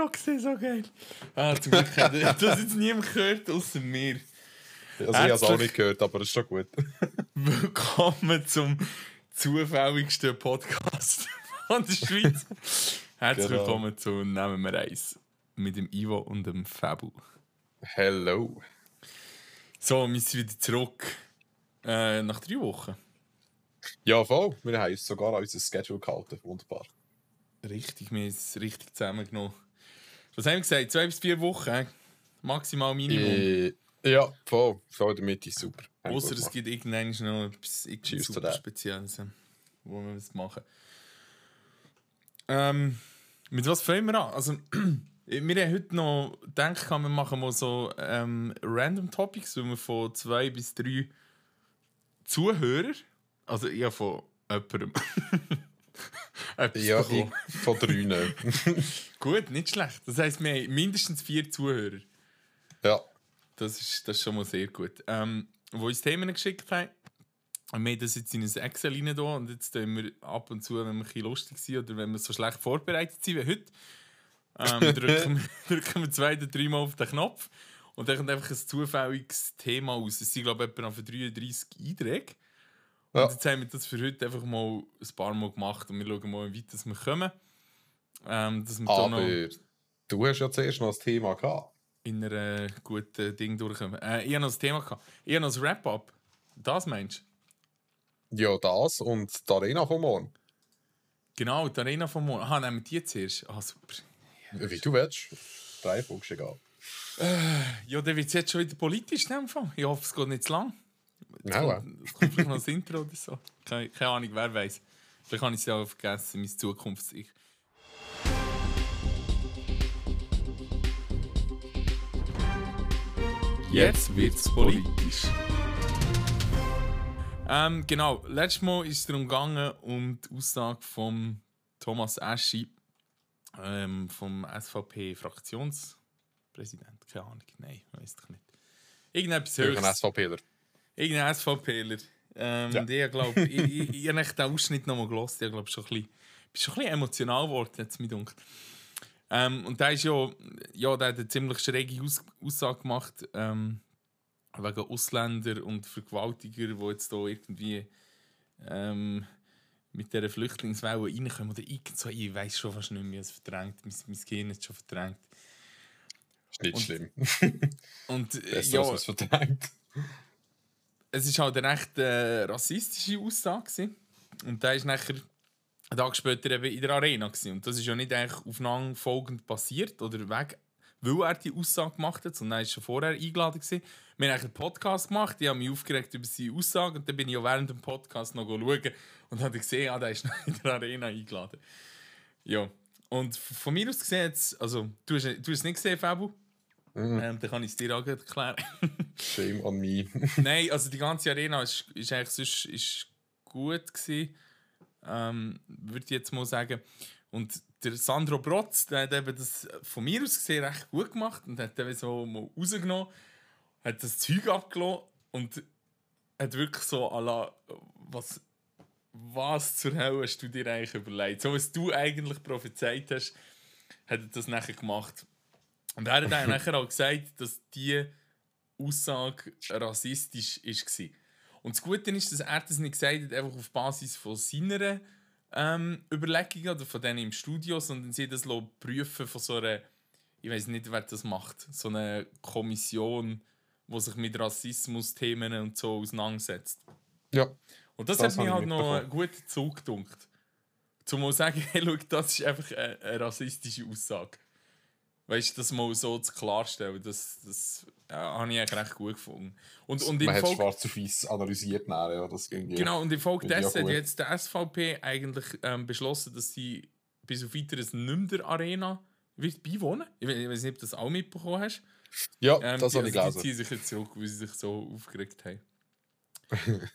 Intro gesehen, so geil. Ah, zum Glück hat das jetzt niemand gehört, außer mir. Also ich habe es auch nicht gehört, aber es ist schon gut. Willkommen zum zufälligsten Podcast von der Schweiz. Herzlich Genau. willkommen zu Nehmen wir eins mit dem Ivo und dem Fabu. Hello. So, wir sind wieder zurück. Äh, nach drei Wochen. Ja, voll. Wir haben uns sogar an unser Schedule gehalten. Wunderbar. Richtig, wir haben es richtig zusammengenommen. Was haben wir gesagt? Zwei bis vier Wochen, maximal Minimum. Äh, ja, voll. Der Mitte ist super. Außer es gibt irgendwann noch etwas super. Spezielles, wo wir was machen. Ähm, mit was fangen wir an? Also, wir haben heute noch gedacht, wir machen mal so ähm, Random Topics, wo wir von zwei bis drei Zuhörer, also ja von jemandem, Ja, ich, von drei. Gut, nicht schlecht. Das heisst, wir haben mindestens vier Zuhörer. ja. Das ist, das ist schon mal sehr gut. Ähm, wo uns Themen geschickt haben, wir haben das jetzt in ein Excel rein da und jetzt tun wir ab und zu, wenn wir ein bisschen lustig sind oder wenn wir so schlecht vorbereitet sind wie heute, ähm, drücken, wir, drücken wir zwei oder dreimal auf den Knopf und dann kommt einfach ein zufälliges Thema aus. Es sind, glaube ich, etwa für 33 Einträge. Ja. Und jetzt haben wir das für heute einfach mal ein paar Mal gemacht und wir schauen mal, wie weit das wir kommen. Ähm, dass wir da noch Aber du hast ja zuerst noch ein Thema gehabt. in einer guten Ding durchkommen. Äh, ich habe noch ein Thema gehabt. Ich habe noch ein Wrap-up. Das meinst du? Ja, das und die Arena von morgen. Genau, die Arena von morgen. Aha, nehmen wir die zuerst. Ah, super. Wie du willst. Drei ist egal. Ja, dann wird es jetzt schon wieder politisch in dem Fall. Ich hoffe, es geht nicht zu lang. Kommt vielleicht noch das Intro oder so. Keine, keine Ahnung, wer weiß. Vielleicht habe ich es ja auch vergessen, mein Zukunfts-Ich. Jetzt wird's politisch. Ähm, genau, letztes Mal ist es darum gegangen, um die Aussage von Thomas Eschi, ähm, vom SVP-Fraktionspräsident. Keine Ahnung, nein, weiß ich nicht. Irgendetwas höchst. SVPler. Irgendein SVPler. Ähm, Ja. Und ich glaube, ich, ich, ich habe den Ausschnitt nochmal gelesen. Ich glaube, schon ein bisschen, bin schon ein bisschen emotional geworden, jetzt mir dunkt. Ähm, und der ist ja, ja, der hat eine ziemlich schräge Aus Aussage gemacht ähm, wegen Ausländer und Vergewaltiger, die jetzt hier irgendwie ähm, mit dieser Flüchtlingswelle reinkommen. Oder irgend so, ich weiß schon fast nicht mehr, es verdrängt. Mein, mein Gehirn ist schon verdrängt. Ist nicht Und- schlimm. Und äh, Besser, ja, als verdrängt. Es war halt eine recht äh, rassistische Aussage. gewesen. Und da ist nachher einen Tag später eben in der Arena. Gewesen. Und das ist ja nicht eigentlich aufeinander folgend passiert oder weg, weil er die Aussage gemacht hat, sondern er war schon vorher eingeladen. Gewesen. Wir haben einen Podcast gemacht, ich habe mich aufgeregt über seine Aussage und dann bin ich ja während dem Podcast noch schauen und habe gesehen, ah, der ist noch in der Arena eingeladen. Ja. Und von mir aus gesehen, also du hast, du hast es nicht gesehen, Fabu? Mhm. Ähm, dann kann ich es dir auch erklären. Shame on me. Nein, also die ganze Arena ist, ist eigentlich sonst ist gut gewesen, ähm, würde ich jetzt mal sagen. Und der Sandro Brotz, der hat eben das von mir aus gesehen recht gut gemacht und hat eben so mal rausgenommen, hat das Zeug abgelassen und hat wirklich so la, was, was zur Hölle hast du dir eigentlich überlegt? So was du eigentlich prophezeit hast, hat er das nachher gemacht. Und er hat dann nachher auch gesagt, dass die Aussage rassistisch war. Und das Gute ist, dass er das nicht gesagt hat, einfach auf Basis von seiner ähm, Überlegungen oder von denen im Studio, sondern sie das prüfen von so einer, ich weiß nicht, wer das macht, so eine Kommission, die sich mit Rassismus-Themen und so auseinandersetzt. Ja. Und das, Das hat mich halt noch einen guten Zug gedunkt. Zum mal sagen, hey, schau, das ist einfach eine, eine rassistische Aussage. Weißt du, das mal so zu klarstellen, das, das ja, habe ich eigentlich recht gut gefunden. Und, und Man hat Folge, schwarz auf weiß analysiert. Nein, ja, das ja. genau, und in Folge Finde ich auch dessen hat jetzt der SVP eigentlich ähm, beschlossen, dass sie bis auf weiteres nicht der Arena wird beiwohnen. Ich we- ich weiß nicht, ob du das auch mitbekommen hast. Ja, Ähm, das die, habe ich also, die gelesen. ziehen sich jetzt zurück, weil sie sich so aufgeregt haben.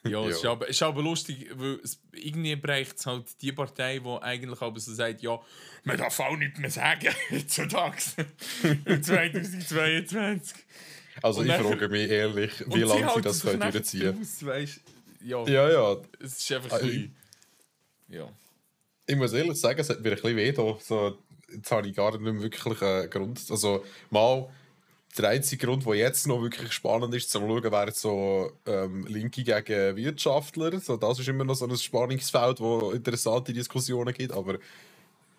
Ja, es ist aber, ist aber lustig, weil es, irgendwie bereicht es halt die Partei, die eigentlich aber so sagt, ja, man darf auch nicht mehr sagen, heutzutage, im 2022. Also und ich nachher- frage mich ehrlich, wie lange sie das können durchziehen du? ja, Ja, ja. es ist einfach ein bisschen, ja. Ich muss ehrlich sagen, es hat mir ein bisschen weh da. So, jetzt habe ich gar nicht mehr wirklich einen Grund. Also, mal, der einzige Grund, der jetzt noch wirklich spannend ist, zu schauen, wäre so ähm, Linke gegen Wirtschaftler. So, das ist immer noch so ein Spannungsfeld, wo interessante Diskussionen gibt. Aber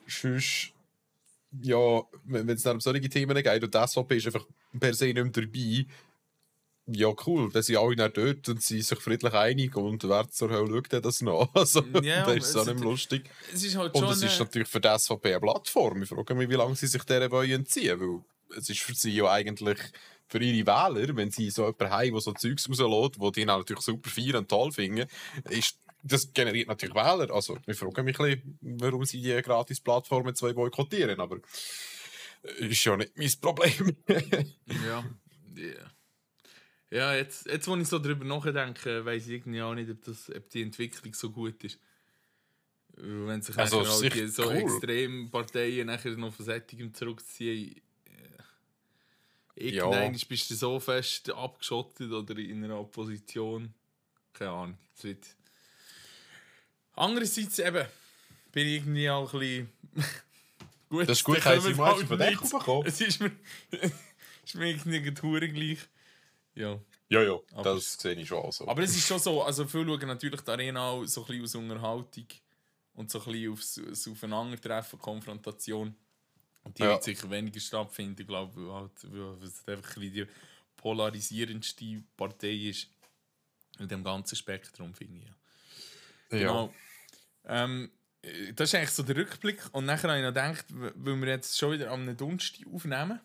sonst, ja, wenn es dann um solche Themen geht und die SVP ist einfach per se nicht mehr dabei, ja, cool, dann sind alle nicht dort und sind sich friedlich einig und wer zur Hölle schaut das noch? Also, Ja, das ist so es- nicht mehr lustig. Es ist halt Und es ist natürlich für die SVP eine Plattform. Ich frage mich, wie lange sie sich wollen entziehen weil es ist für sie ja eigentlich für ihre Wähler, wenn sie so jemanden haben, der so Zeugs rauslässt, die die dann natürlich super feiern und toll finden, ist, das generiert natürlich Wähler. Also, ich frage mich ein bisschen, warum sie die gratis Plattformen zwei boykottieren, aber äh, ist ja nicht mein Problem. Ja. Ja. Ja, jetzt, jetzt, wo ich so drüber nachdenke, weiß ich irgendwie auch nicht, ob, das, ob die Entwicklung so gut ist. Wenn sich Also, sicher die so cool. extrem Parteien nachher noch von Sättigem zurückziehen, äh, Ja. irgendwann bist du so fest abgeschottet oder in einer Opposition. Keine Ahnung. Andererseits eben bin ich irgendwie auch ein bisschen. gut, Das ist gut, sie kommen mal von Dach nichts. bekommen. Es ist mir, ist mir irgendwie Touren gleich. Ja. Ja, ja, Aber- das sehe ich schon so. Aber es ist schon so, also viele schauen natürlich die Arena auch so ein bisschen aus Unterhaltung und so ein bisschen aufs, aufs Aufeinandertreffen, Konfrontation. Und die Ja. wird sicher weniger stattfinden, glaube ich, weil, halt, weil es einfach ein die polarisierendste Partei ist in dem ganzen Spektrum, finde ich. Ja. ja. Genau. Ähm, äh, das ist eigentlich so der Rückblick. Und nachher habe ich noch gedacht, weil wir jetzt schon wieder am Donnerstag aufnehmen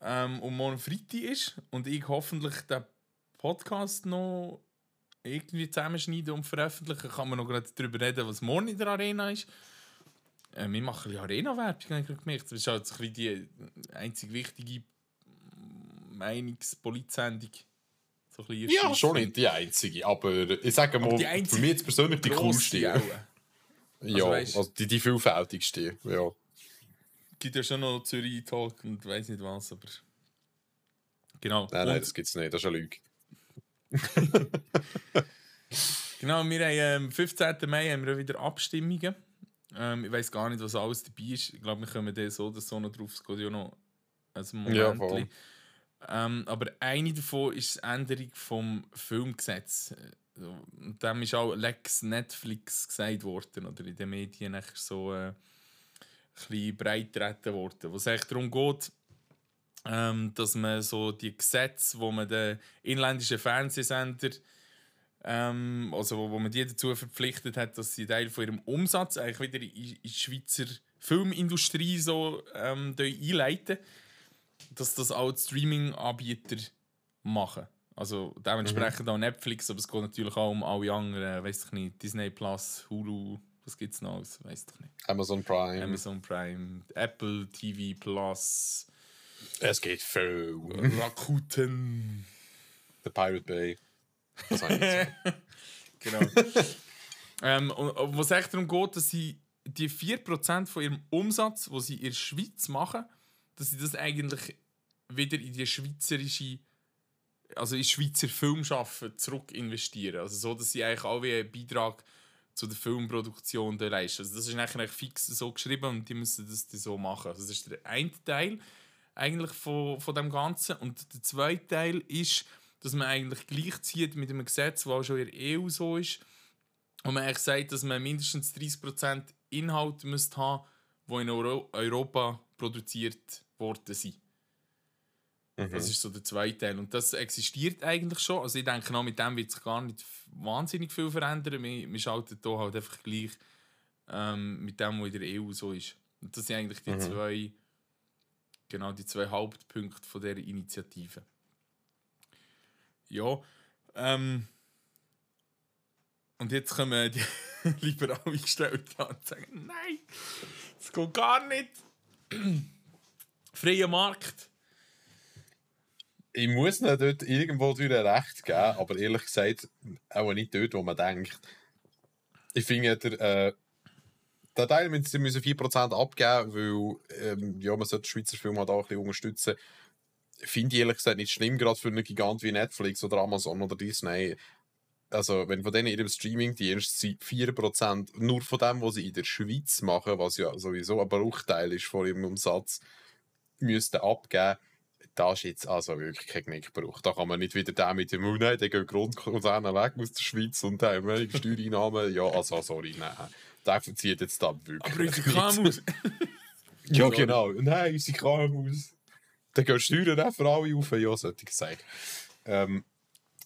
ähm, und morgen Freitag ist und ich hoffentlich den Podcast noch irgendwie zusammenschneiden und veröffentlichen, kann man noch gerade darüber reden, was morgen in der Arena ist. Äh, wir machen bisschen Arena-Werbung, habe ich gerade gemerkt. Das ist halt so ein die einzig wichtige Meinungspolitsendung. So ein bisschen Ja, schon nicht die einzige, aber ich sage mal, für mich jetzt persönlich die coolste. auch. Ja, weisst- also die, die vielfältigste. Ja. gibt ja schon noch Zürich Talk und weiß nicht was, aber. Genau. Nein, nein, Und- das gibt es nicht, das ist eine Lüge. Genau, wir haben am 15. Mai haben wir wieder Abstimmungen. Ähm, ich weiß gar nicht, was alles dabei ist. Ich glaube, wir kommen da so oder so noch drauf. Es geht ja noch ein Moment. Ja, voll. ähm, aber eine davon ist die Änderung vom Filmgesetz. Und dem ist auch Lex Netflix gesagt worden, oder in den Medien so äh, ein bisschen breit getreten worden. Wo es eigentlich darum geht, ähm, dass man so die Gesetze, wo man den inländischen Fernsehsender ähm, also wo, wo man die dazu verpflichtet hat, dass sie Teil von ihrem Umsatz eigentlich wieder in, in die Schweizer Filmindustrie so ähm, einleiten, dass das auch Streaming-Anbieter machen. Also dementsprechend auch Netflix, aber es geht natürlich auch um alle anderen, weiß ich nicht, Disney Plus, Hulu, was gibt's noch alles, weiß ich nicht. Amazon Prime. Amazon Prime, Apple TV Plus, Es geht viel. Rakuten. The Pirate Bay. Das. Genau. ähm, und, und was echt darum geht, dass sie die 4% von ihrem Umsatz, wo sie in der Schweiz machen, dass sie das eigentlich wieder in die schweizerische, also in Schweizer Filmschaffen zurück investieren. Also so, dass sie eigentlich auch wie einen Beitrag zu der Filmproduktion leisten. Also das ist eigentlich fix so geschrieben und die müssen das so machen. Also das ist der eine Teil eigentlich von, von dem Ganzen. Und der zweite Teil ist, dass man eigentlich gleichzieht mit einem Gesetz, das auch schon in der EU so ist, wo man eigentlich sagt, dass man mindestens 30% Inhalt müsste haben, die in Euro Europa produziert worden sind. Mhm. Das ist so der zweite Teil. Und das existiert eigentlich schon. Also ich denke, auch mit dem wird sich gar nicht wahnsinnig viel verändern. Wir, wir schalten hier halt einfach gleich ähm, mit dem, was in der EU so ist. Und das sind eigentlich die Mhm. zwei, genau die zwei Hauptpunkte von dieser Initiative. Ja, ähm, und jetzt kommen die liberal Eingestellten und sagen, nein, das geht gar nicht. Freier Markt. Ich muss ihnen dort irgendwo durch recht geben, aber ehrlich gesagt auch nicht dort, wo man denkt. Ich finde, der, äh, der Teil müssen sie müssen 4% abgeben, weil ähm, ja, man sollte den Schweizer Film halt auch ein bisschen unterstützen. Finde ich ehrlich gesagt nicht schlimm, gerade für einen Gigant wie Netflix oder Amazon oder Disney. also wenn von denen in ihrem Streaming-Dienst sie 4% nur von dem, was sie in der Schweiz machen, was ja sowieso ein Bruchteil ist von ihrem Umsatz, müssten abgeben, das ist jetzt also wirklich kein Knickbruch. Da kann man nicht wieder den mit dem, oh nein, der geht Grundkonzerne weg aus der Schweiz und der haben wenig Steuereinnahmen. Ja, also sorry, nein. Der verzieht jetzt da wirklich Aber unsere KMUs. Ja, genau. Nein, unsere KMUs. Dann gehen Steuern auch für alle auf. Ja, sollte ich sagen. Ähm,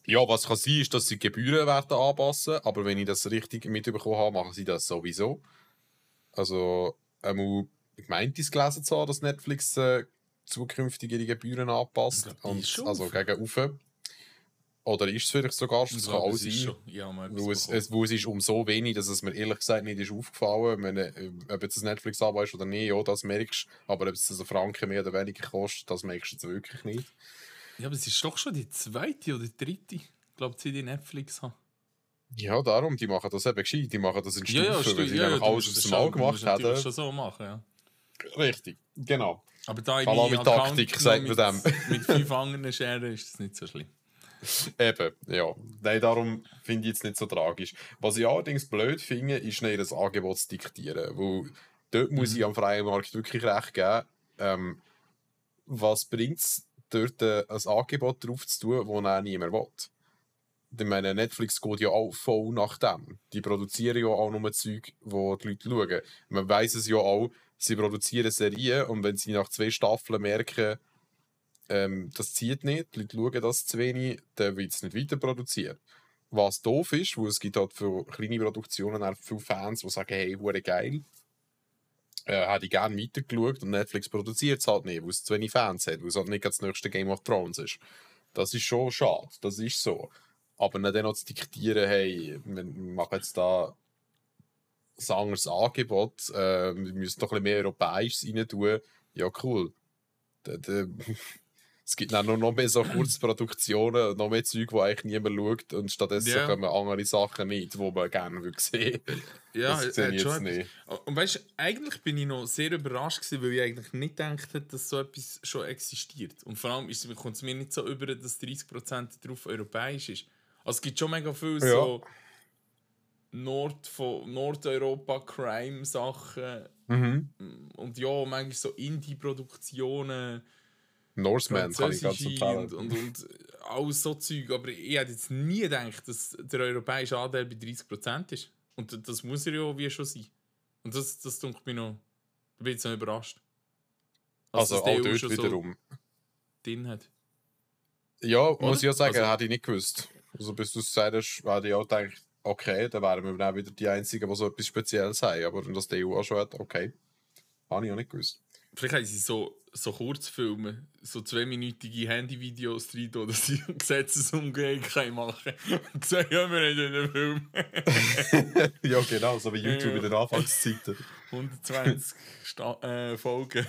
ja, was kann sein, ist, dass sie Gebühren werden anpassen, aber wenn ich das richtig mitbekommen habe, machen sie das sowieso. Also, ich meinte es gelesen zu haben, dass Netflix äh, zukünftig ihre Gebühren anpasst. Und, also gegen rauf. Oder ist es vielleicht sogar, das Ich kann auch es sein. schon- Ja, Weil es, es, weil es ist um so wenig, dass es mir ehrlich gesagt nicht ist aufgefallen. Meine, äh, ob jetzt das Netflix abo ist oder nicht, ja, das merkst du. Aber ob es das einen Franken mehr oder weniger kostet, das merkst du jetzt wirklich nicht. Ja, aber es ist doch schon die zweite oder dritte, ich glaube ich, die Netflix haben. Ja, darum, die machen das eben gescheit. Die machen das in Stufen, weil stimmt. sie ja, du alles das dem schon- Mal gemacht haben. schon so machen, ja. Richtig, genau. Aber da ich Taktik, sagt man mit, dem. mit fünf anderen scheren, ist das nicht so schlimm. Eben, ja. Nein, darum finde ich jetzt nicht so tragisch. Was ich allerdings blöd finde, ist nicht das Angebot zu diktieren. Weil dort muss ich am freien Markt wirklich recht geben. Ähm, was bringt es, dort äh, ein Angebot drauf zu tun, das niemand will? Ich meine, Netflix geht ja auch voll nach dem. Die produzieren ja auch nur Zeug, wo die Leute schauen. Man weiß es ja auch, sie produzieren Serien und wenn sie nach zwei Staffeln merken, ähm, das zieht nicht, die Leute schauen das zu wenig, dann wird es nicht weiter produziert. Was doof ist, weil es gibt halt für kleine Produktionen auch viele Fans, die sagen, hey, hure geil, äh, hätte ich gerne weitergeschaut und Netflix produziert es halt nicht, weil es zu wenig Fans hat, weil es halt nicht das nächste Game of Thrones ist. Das ist schon schade, das ist so. Aber nicht dann noch zu diktieren, hey, wir machen jetzt da ein anderes Angebot, äh, wir müssen doch ein bisschen mehr Europäisches rein tun. Ja, cool. Da, es gibt dann noch, mehr so Kurzproduktionen, noch mehr Zeug, die eigentlich niemand schaut und stattdessen Ja. kommen andere Sachen nicht, die man gerne würde sehen. Ja, das sehe ich jetzt nicht. Und weißt du, eigentlich bin ich noch sehr überrascht gewesen, weil ich eigentlich nicht gedacht hätte, dass so etwas schon existiert. Und vor allem ist, kommt es mir nicht so über, dass 30% drauf europäisch ist. Also es gibt schon mega viele Ja. so Nord von Nordeuropa Crime Sachen Mhm. und ja, manchmal so Indie-Produktionen, Norseman kann ich ganz empfehlen. und, und, und alles so Zeug. Aber ich hätte jetzt nie gedacht, dass der europäische Anteil bei 30% ist. Und das muss er ja wie schon sein. Und das, das tut mich noch. Da bin ich jetzt noch überrascht. also dass auch dort wiederum. So drin hat. Ja, muss ich ja sagen, Also- hätte ich nicht gewusst. Also bis du es gesagt hast, hätte ich auch gedacht, okay, dann wären wir dann auch wieder die Einzigen, die so etwas Spezielles haben. Aber wenn das die EU auch schon hat, okay. Habe ich auch nicht gewusst. Vielleicht haben sie so, so Kurzfilme, so zweiminütige Handyvideos drin, oder sie Gesetzesumgehung können machen Und sagen, ja, wir haben einen Film. ja, genau, so wie YouTube Ja. in den Anfangszeiten. 120 Sta äh, Folgen.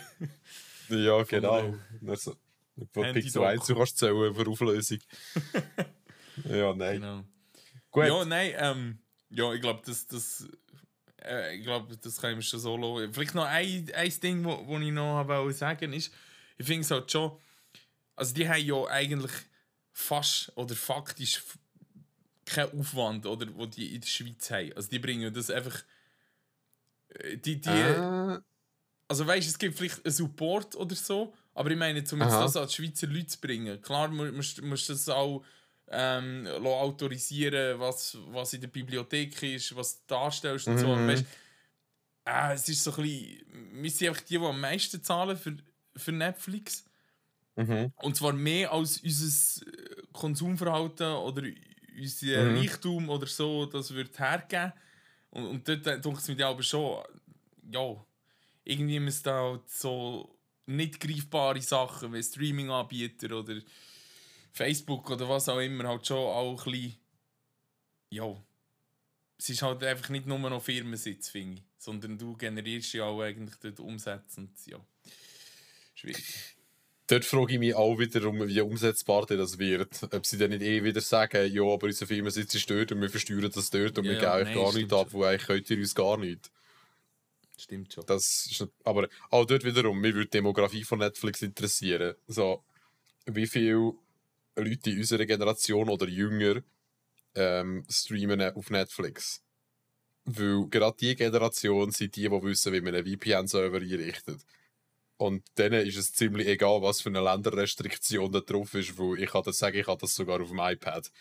Ja, genau. einem Nur so- Von Pixel 1 Doku. du kannst zählen für Auflösung. ja, nein. Genau. Gut. Ja, nein, ähm, ja, ich glaube, das, das, äh, ich glaube, das kann mir schon so lassen. Vielleicht noch ein, ein Ding, wo, wo ich noch wollte sagen ist, ich finde es halt schon, also die haben ja eigentlich fast oder faktisch keinen Aufwand, oder, wo die in der Schweiz haben. Also die bringen das einfach, äh, die, die, Ah, also weißt du, es gibt vielleicht einen Support oder so, aber ich meine, um jetzt Aha. das als Schweizer Leute zu bringen, klar mu- musst musst du das auch ähm, autorisieren, was, was in der Bibliothek ist, was du darstellst und so. Mhm. Und weißt, äh, es ist so ein bisschen, wir sind einfach die, die am meisten zahlen für, für Netflix. mhm. Und zwar mehr als unser äh, Konsumverhalten oder unser Mhm. Reichtum oder so, das wird hergeben. Und, und dort denke ich mir aber schon, ja, irgendwie müssen da halt so nicht greifbare Sachen wie Streaming-Anbieter oder Facebook oder was auch immer halt schon auch ein bisschen, ja, es ist halt einfach nicht nur noch Firmensitz, finde ich, sondern du generierst ja auch eigentlich dort Umsätze und ja, schwierig. Dort frage ich mich auch wiederum, wie umsetzbar das wird. Ob sie dann nicht eh wieder sagen, ja, aber unser Firmensitz ist dort und wir versteuern das dort und wir Ja, geben euch gar nichts ab, wo eigentlich könnt ihr uns gar nicht. Stimmt schon. Das ist aber auch dort wiederum, mich würde die Demografie von Netflix interessieren. So, wie viele Leute in unserer Generation oder jünger ähm, streamen auf Netflix. Weil gerade die Generation sind die, die wissen, wie man einen VPN-Server einrichtet. Und denen ist es ziemlich egal, was für eine Länderrestriktion da drauf ist, weil ich kann das sagen, ich habe das sogar auf dem iPad.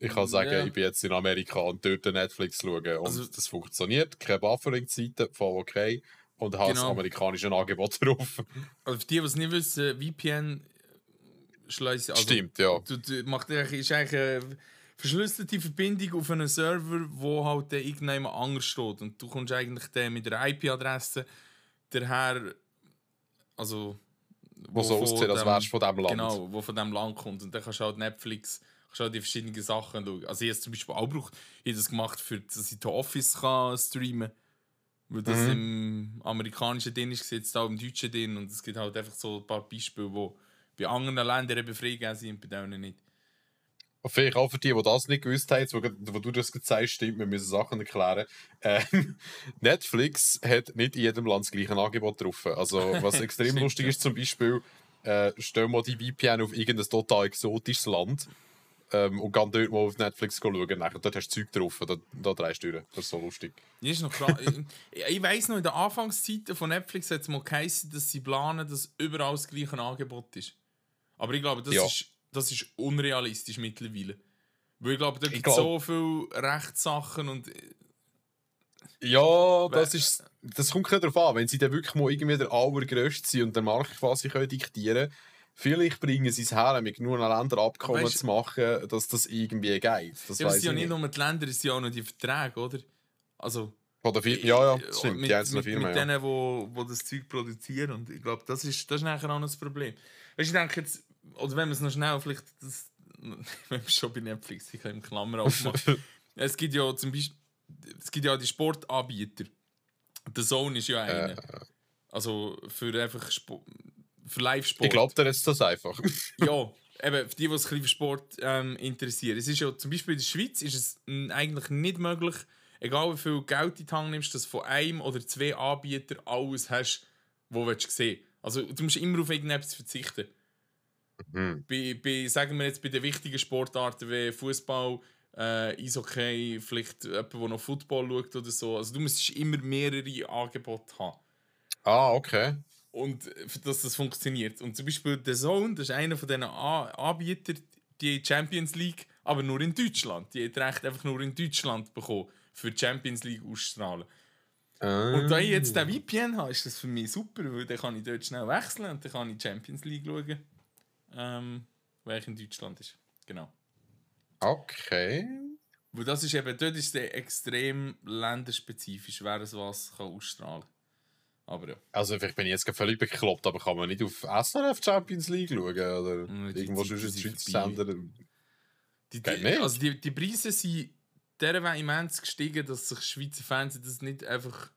Ich kann sagen, Ja. ich bin jetzt in Amerika und dort Netflix schauen. Und Also- das funktioniert. Keine Buffering-Zeiten, voll okay. Und habe das Genau. amerikanische Angebot drauf. Also für die, die es nicht wissen, VPN schleuse. Also, Stimmt, ja. Du, du, macht eigentlich, ist eigentlich eine verschlüsselte Verbindung auf einen Server, wo halt dann irgendjemand anders steht. Und du kommst eigentlich dann mit der IP-Adresse daher, also Wo so aussieht, als wärst du von diesem Land. Genau, wo von diesem Land kommt. Und dann kannst du halt Netflix, kannst halt die verschiedenen Sachen schauen. Also ich habe zum Beispiel auch gebraucht, ich das gemacht, für, dass ich The Office kann streamen kann. Weil das Mhm. im amerikanischen drin ist, jetzt auch im deutschen drin. Und es gibt halt einfach so ein paar Beispiele, wo bei anderen Ländern eben freigegeben sind bei denen nicht. Und Vielleicht auch für die, die das nicht gewusst haben, wo, wo du das gezeigt hast, stimmt, wir müssen Sachen erklären. Ähm, Netflix hat nicht in jedem Land das gleiche Angebot drauf. Also, was extrem lustig ist, zum Beispiel, äh, stell mal die VPN auf irgendein total exotisches Land ähm, und geh dort mal auf Netflix schauen. Nachher, dort hast du Zeug drauf, da, da drehst du durch. Das ist so lustig. Ist noch klar. ich ich weiss noch, in den Anfangszeiten von Netflix hat es mal geheißen, dass sie planen, dass überall das gleiche Angebot ist. Aber ich glaube, das, Ja. ist, das ist unrealistisch mittlerweile. Weil ich glaube, da gibt es glaub- so viele Rechtssachen und. Ja, das ist. Das kommt darauf an, wenn sie dann wirklich mal irgendwie der Allergrößte sind und den Markt quasi können diktieren vielleicht bringen sie es her, mit genug Ländern Abkommen Weißt- zu machen, dass das irgendwie geht. Das Ja, es sind ja ich nicht nur die Länder, es sind ja auch noch die Verträge, oder? Also. Von der Firma, ja, ja, äh, stimmt, mit, die einzelnen mit, Firmen, mit ja. denen, wo, wo das Zeug produzieren. Und ich glaube, das ist, das ist nachher auch noch das Problem. Weißt ich denke jetzt, oder wenn wir es noch schnell vielleicht, das, wenn wir schon bei Netflix, ich kann im Klammer aufmachen. es gibt ja zum Beispiel, es gibt ja die Sportanbieter. Der Zone ist ja einer. Also für einfach Spo für Live-Sport. Ich glaube dir jetzt das einfach. Ja, eben, für die, die sich ein bisschen für Sport ähm, interessieren. Es ist ja zum Beispiel in der Schweiz ist es eigentlich nicht möglich, egal wie viel Geld in die Hand nimmst, dass du von einem oder zwei Anbietern alles hast, wo du sehen Also du musst immer auf irgendetwas verzichten. Mhm. Bei, bei, sagen wir jetzt bei den wichtigen Sportarten wie Fußball, äh, Eishockey, vielleicht jemand, der noch Football schaut oder so. Also du musst immer mehrere Angebote haben. Ah, okay. Und äh, dass das funktioniert. Und zum Beispiel der Zone, das ist einer von diesen Anbietern, die Champions League, aber nur in Deutschland. Die hat Recht einfach nur in Deutschland bekommen, für die Champions League auszustrahlen. Und da ich jetzt den VPN habe, ist das für mich super, weil dann kann ich dort schnell wechseln und dann kann ich die Champions League schauen, ähm, ich in Deutschland ist. Genau. Okay. Weil das ist eben, dort ist es extrem länderspezifisch, wer es was kann ausstrahlen kann. Aber ja. Also, vielleicht bin ich jetzt völlig bekloppt, aber kann man nicht auf SRF Champions League schauen? Oder die irgendwo sonst in Schweizer. Sender? Die, die, nicht. also die, die Preise sind derweil immens gestiegen, dass sich Schweizer Fernsehen das nicht einfach.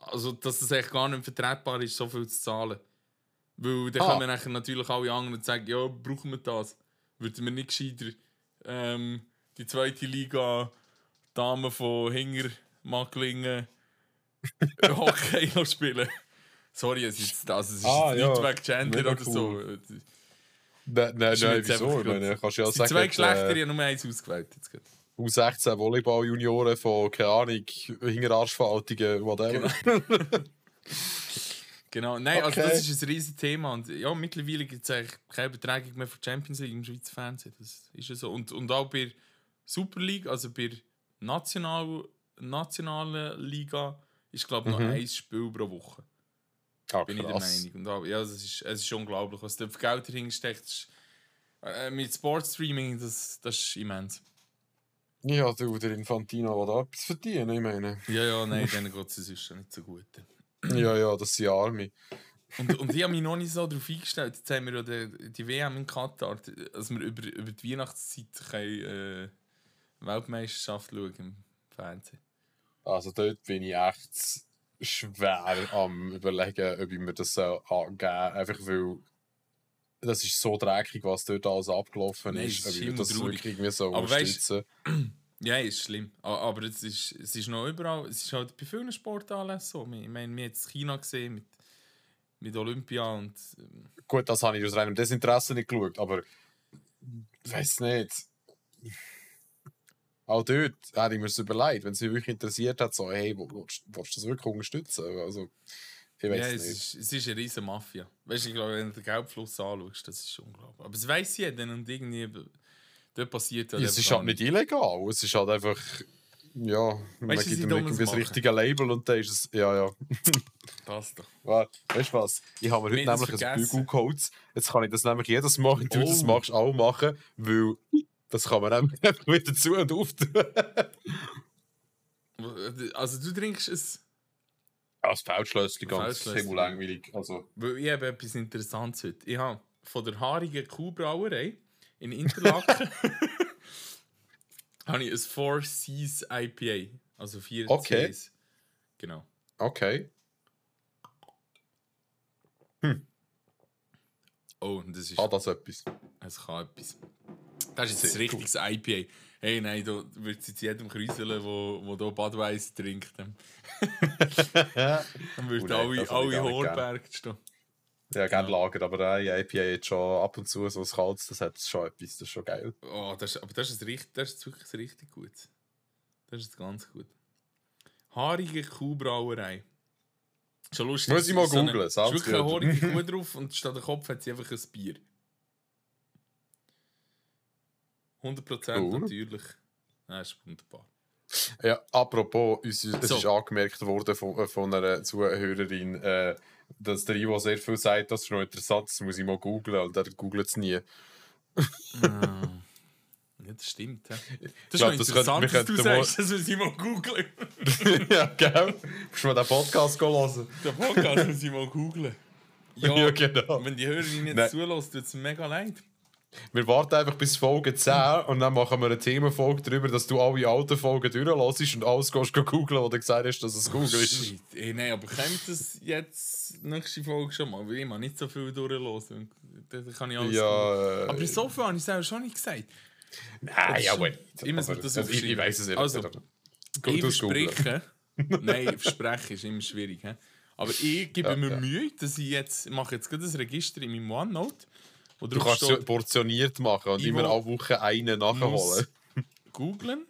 Also, dass das echt gar nicht vertretbar ist, so viel zu zahlen. Weil dann Ah. kommen nachher natürlich alle anderen und sagen, ja, brauchen wir das? Würden wir nicht gescheiter ähm, die zweite Liga Damen von Hinger, Macklingen, Hockey noch spielen? Sorry, es ist, also es ist Ah, jetzt ja. nicht wegen Gender oder so. Nein, nein, nein, wieso? Ich meine, kannst ja sagen, zwei Geschlechter, äh, ich habe nur eins ausgewählt. Jetzt gerade. U16 Volleyball-Junioren von, keine Ahnung, Hinterarschverhaltungen, whatever. Genau, nein, also Okay. das ist ein riesiges Thema. Und ja, mittlerweile gibt es eigentlich keine Übertragung mehr von Champions League im Schweizer Fernsehen. Das ist ja so. Und, und auch bei Super League, also bei National, nationalen Liga, ist glaube ich noch Mhm. ein Spiel pro Woche. Ah, Bin ich der krass. Meinung. Und auch, ja, es ist, es ist unglaublich, was da für Geld dahinter steckt. Ist- Äh, mit Sportstreaming, das, das ist immens. Ja, du, der Infantino will da etwas verdienen, ich meine. Ja, ja, nein, denen geht es sonst nicht so gut. Ja, ja, das sind Arme. Und, und ich habe mich noch nicht so darauf eingestellt. Jetzt haben wir ja die, die WM in Katar, dass wir über, über die Weihnachtszeit können, äh, Weltmeisterschaft schauen im Fernsehen. Also dort bin ich echt schwer am überlegen, ob ich mir das soll angeben soll. Einfach weil das ist so dreckig, was dort alles abgelaufen ist. es ist Ob ich das wirklich irgendwie so Aber weißt- unterstützen Ja, ist schlimm. Aber es ist, es ist noch überall, es ist halt bei vielen Sportanlässen so. Ich meine, wir haben jetzt China gesehen mit, mit Olympia und ähm, Gut, das habe ich aus reinem Desinteresse nicht geschaut, aber ich weiß nicht. auch dort hätte ich mir das überlegt, wenn es mich wirklich interessiert hat, so, hey, wo, willst, willst du das wirklich unterstützen? Also, ich weiß Ja, nicht. es ist, es ist eine riesen Mafia. Weißt du, ich glaube, wenn du den Geldfluss anschaust, das ist unglaublich. Aber es weiß jeder und irgendwie. Dort passiert Ja, halt es ist halt nicht illegal, es ist halt einfach, ja, man Weißt du, gibt ihm irgendwie das richtige Label und dann ist es, ja, ja. Passt doch. Warte, weißt du was? Ich habe mir heute das nämlich ein vergessen. Bügel geholt. Jetzt kann ich das nämlich jedes Mal, wenn du das Oh. machst, auch machen, weil das kann man nämlich einfach wieder zu und auf tun. Also, du trinkst es. Als Feldschlösschen ganz Feldschlösschen. ziemlich langweilig. Also, Weil ich habe etwas Interessantes heute. Ich habe von der haarigen Kuhbrauerei in Interlaken habe ich ein Four Seas IPA. Also vier Okay. Cs. Genau. okay. Oh, und das ist. Hat das etwas? Es kann etwas. Das ist jetzt ein richtiges IPA. Hey, nein, da wird es jetzt jedem kräuseln, wo, wo hier Budweiser trinkt. Dann wird Oh alle, alle Horberg stehen. Ja, gerne lagert, aber äh, IPA jetzt schon ab und zu so ein kaltes, das hat schon etwas, das ist schon geil. Oh, das, ist- aber das ist, richtig, das ist wirklich richtig gut. Das ist ganz gut. Haarige Kuhbrauerei. Schon lustig. Muss ich mal so eine- ist wirklich eine haarige Kuh drauf und statt der Kopf hat sie einfach ein Bier. 100% Cool. natürlich. Das ist wunderbar. Ja, apropos, uns, es So. ist angemerkt worden von, äh, von einer Zuhörerin, äh, dass der Ivo sehr viel sagt, das ist noch interessant, das muss ich mal googlen, und er googelt es nie. Ah. Ja, das stimmt. hä? Das glaub, ist das noch könnte- interessant, wir dass du sagst, dass wir sie mal googeln. ja, gell? Musst du mal den Podcast hören? Der Podcast muss ich mal googeln. Ja, Ja, genau. wenn die Hörerin jetzt zulässt, tut es mir mega leid. Wir warten einfach bis Folge 10 und dann machen wir eine Themenfolge darüber, dass du alle alten Folgen durchlässt und alles gehst go googlen, wo du gesagt hast, dass es Google ist. Ey, nein, aber kommt das jetzt nächste Folge schon mal? Weil ich mal nicht so viel durchlosen. Da kann ich alles googeln. Ja, äh, Aber so viel habe ich selber schon nicht gesagt. Nein, ja, gut. Ich muss das also, ich, ich aufschreiben. weiß es eben Also, nicht. ich googeln. verspreche. nein, versprechen ist immer schwierig. He? Aber ich gebe Ja, mir ja. Mühe, dass ich jetzt. Ich mache jetzt gerade ein Register in meinem OneNote. Wo Du kannst es steht, portioniert machen und immer alle Wochen einen nachholen. googlen.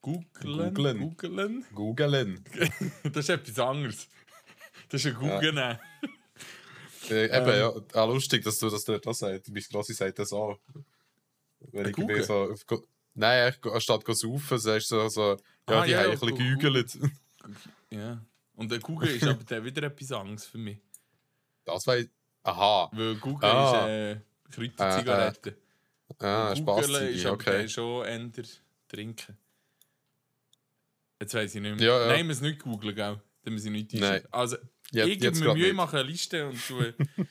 Googlen. Googlen. Googlen. Googlen. Das ist etwas anderes. Das ist ein Googlen. Äh, eben, Ähm. ja. Ah, lustig, dass du dass du das sagst. Bis Grossi sagt das auch. Wenn Ein ich Google? so. auf Nein, anstatt go saufen, sagst du so, so ja, Ah, die ja, haben ja, ein bisschen gegoogelt. Ja. Und der Google ist aber dann wieder etwas anderes für mich. Das war. Aha. Weil Google Ah. ist äh, Kräuterzigaretten. Ah, Googeln Spaß. ist aber Okay. schon eher trinken. Jetzt weiß ich nicht mehr. Ja, ja. Nein, wir müssen nicht googeln, gell? Dann müssen wir nicht Nein. Also, Jetzt- ich gebe mir Mühe, nicht. mache eine Liste und tue,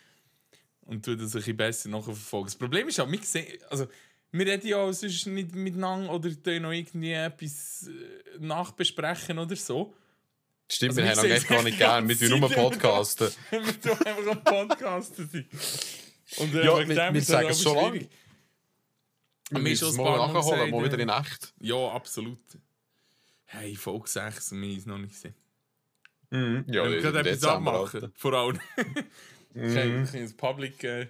und tue das ein bisschen besser nachverfolgen. Das Problem ist auch, wir sehen, also, wir reden ja auch sonst nicht miteinander oder noch irgendwie etwas äh, nachbesprechen oder so. Stimmt, Also, wir haben ihn es gar nicht gern. Wir tun nur podcasten. wir tun einfach am Podcasten sein. Und äh, Ja, dem wir ist sagen schon lange. Wir müssen es ein mal nachholen, gesagt, mal wieder ja. in echt. Ja, absolut. Hey, Folge 6 und wir haben es noch nicht gesehen. Mhm. Ja, Wenn wir gerade etwas abmachen. Vor allem. Mhm. Ich kann das Public, äh,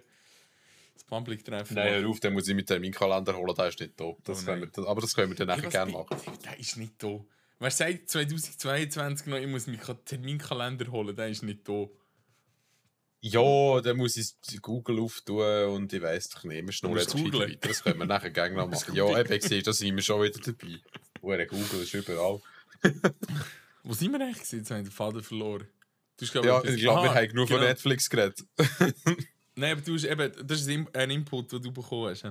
das Public treffen. Nein, hör auf, den muss ich mit Terminkalender holen, der ist nicht top. Das Oh können nein. wir, aber das können wir dann nachher gerne machen. Der ist nicht da. Wer sagt 2022 noch, ich muss meinen Terminkalender holen, der ist nicht da. Ja, dann muss ich Google auftun und ich weiß doch nicht, wir schnurren jetzt googlen. weiter. Das können wir nachher gerne noch machen. Ja, eben, siehst da sind wir schon wieder dabei. Hure Google ist überall. Wo sind wir eigentlich? Jetzt haben wir den Faden verloren. Du hast, glaub Ja, ich glaube, wir Aha, haben genug von genau. Netflix geredet. Nein, aber du hast eben, das ist ein Input, den du bekommen hast.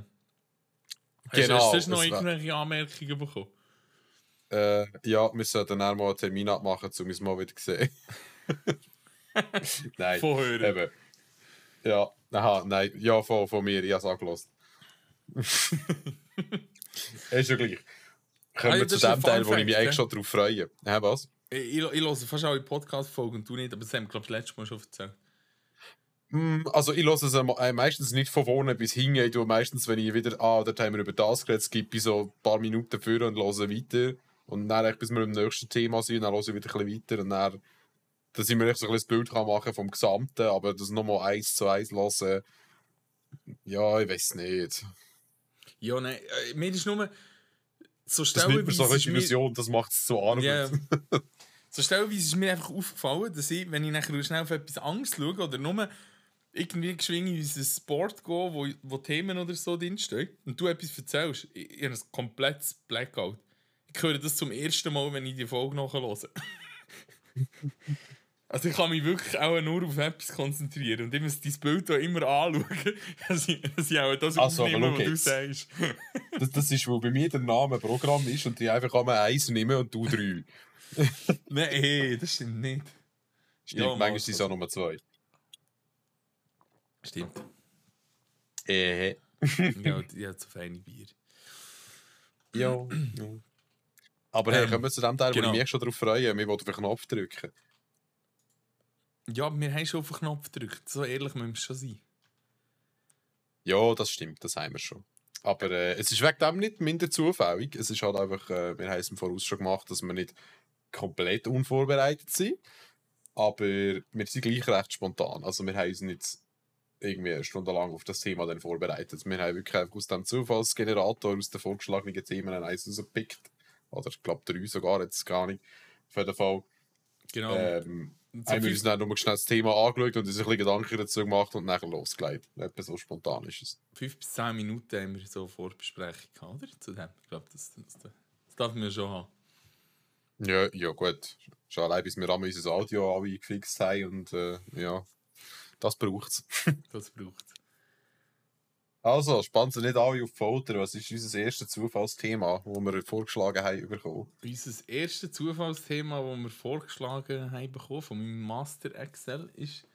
Genau, Hast du sonst noch es irgendwelche Anmerkungen bekommen? Äh, ja, wir sollten dann mal einen Termin abmachen, um uns mal wieder zu sehen. nein, Vorhören. eben. Ja, aha, nein, ja, von, von mir, ich habe es angelassen. ist ja gleich. Kommen Ah, ja, wir zu dem Teil, wo ich mich eigentlich schon drauf freue. Hä, was? Ich, ich, ich höre fast alle Podcast-Folgen und du nicht, aber das haben wir, glaube ich, das letzte Mal schon erzählt. Mm, Also ich höre es am- äh, meistens nicht von vorne bis hinten. Ich tue meistens, wenn ich wieder, ah, dort haben wir über das geredet, skippe ich so ein paar Minuten vor und höre weiter. Und dann, bis wir im nächsten Thema sind, dann höre ich wieder ein bisschen weiter. Und dann, dass ich mir echt so ein bisschen das Bild kann machen vom Gesamten, aber das nochmal eins zu eins hören, ja, ich weiß nicht. Ja, nein, äh, mir ist nur. so Das nimmt mir so stellenweise eine ist Illusion, das macht es so an. Ja. so stellenweise ist mir einfach aufgefallen, dass ich, wenn ich nachher schnell auf etwas anderes schaue oder nur irgendwie geschwingt in unser Board gehe, wo, wo Themen oder so drinstehen und du etwas erzählst, ich, ich habe ein komplettes Blackout. Ich höre das zum ersten Mal, wenn ich die Folge nachhöre. Also ich kann mich wirklich auch nur auf etwas konzentrieren und ich muss dein Bild auch immer anschauen, dass ich, dass ich auch das Ach so, aber aufnehme, was du sagst. Das, das ist, wo bei mir der Name Programm ist und die einfach einmal eins nehmen und du drei. Nein, das stimmt nicht. Stimmt, Ja, manchmal mal, sind es auch nur zwei. Stimmt. Äh. ja, hat so feine Bier. Ja. ja. Aber hey, Ähm, kommen wir zu dem Teil, wo genau. ich mich schon darauf freue. Wir wollen auf den Knopf drücken. Ja, wir haben schon auf den Knopf gedrückt. So ehrlich müssen wir schon sein. Ja, das stimmt, das haben wir schon. Aber äh, es ist wegen dem nicht minder zufällig. Es ist halt einfach, äh, wir haben es im Voraus schon gemacht, dass wir nicht komplett unvorbereitet sind. Aber wir sind gleich recht spontan. Also wir haben uns nicht irgendwie eine Stunde lang auf das Thema dann vorbereitet. Wir haben wirklich einfach aus dem Zufallsgenerator, aus den vorgeschlagenen Themen eins rausgepickt. Oder ich glaube drei sogar, jetzt gar nicht. Auf jeden Fall. Genau. Ähm, Haben wir uns dann nur schnell das Thema angeschaut und uns ein bisschen Gedanken dazu gemacht und nachher losgelegt. Etwa so spontan ist es. fünf bis zehn Minuten haben wir so Vorbesprechung gehabt, oder? Zu dem. Ich glaube, das, das, das darf man schon haben. Ja, ja gut. Schon allein, bis wir einmal unser Audio alle gefixt haben und äh, ja, das braucht es. Das braucht es. Also, spannen Sie nicht alle auf die Folter. Was ist unser erstes Zufallsthema, das wir vorgeschlagen haben bekommen? Unser erstes Zufallsthema, das wir vorgeschlagen haben bekommen, von meinem Master Excel, ist.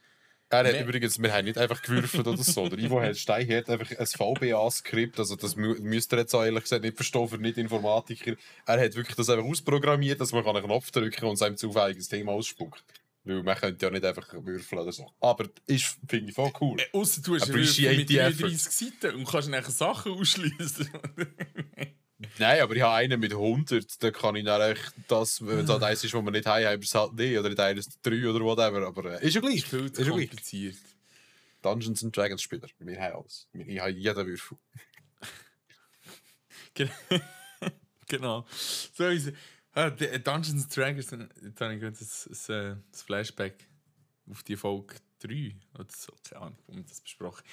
Er hat übrigens, wir haben nicht einfach gewürfelt oder so. Der Ivo hat Stein hat einfach ein VBA-Skript, also das mü müsst ihr jetzt auch ehrlich gesagt nicht verstehen für Nicht-Informatiker. Er hat wirklich das einfach ausprogrammiert, dass man einen Knopf drücken kann und seinem zufälliges Thema ausspuckt. Weil man könnte ja nicht einfach würfeln oder so. Aber ist, finde ich, voll cool. Äh, Ausser du hast Appreciate mit the 33 Seiten und kannst nachher Sachen ausschließen. Nein, aber ich habe einen mit 100, da kann ich dann echt das, wenn es halt eins ist, wo wir nicht haben, haben es halt nicht. Oder nicht eines drei oder whatever. Aber äh, ist ja gleich. Ist zu ja gleich. kompliziert. Dungeons and Dragons Spieler. Wir haben alles. Ich habe jeden Würfel. Gen- genau. So ist es. Ah, die- Dungeons and Dragons, jetzt habe ich gerade das Flashback auf die Folge 3 oder so, keine Ahnung, wo wir das besprochen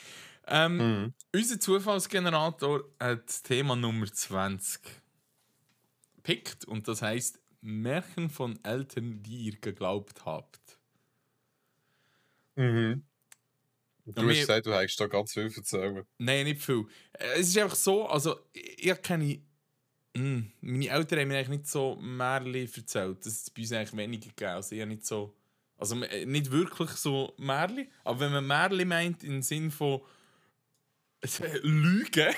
ähm, Mhm. Unser Zufallsgenerator hat das Thema Nummer 20 pickt und das heißt Märchen von Eltern, die ihr geglaubt habt. Mhm. Du hast gesagt, du hast da ganz viel erzählen. Nein, nicht viel. Äh, Es ist einfach so, also ich, ich kenne. Mm, meine Eltern haben mir eigentlich nicht so Märchen erzählt. Das ist bei uns eigentlich weniger gegeben. Also ich nicht so. Also äh, nicht wirklich so Märchen, aber wenn man Märchen meint im Sinn von Lügen.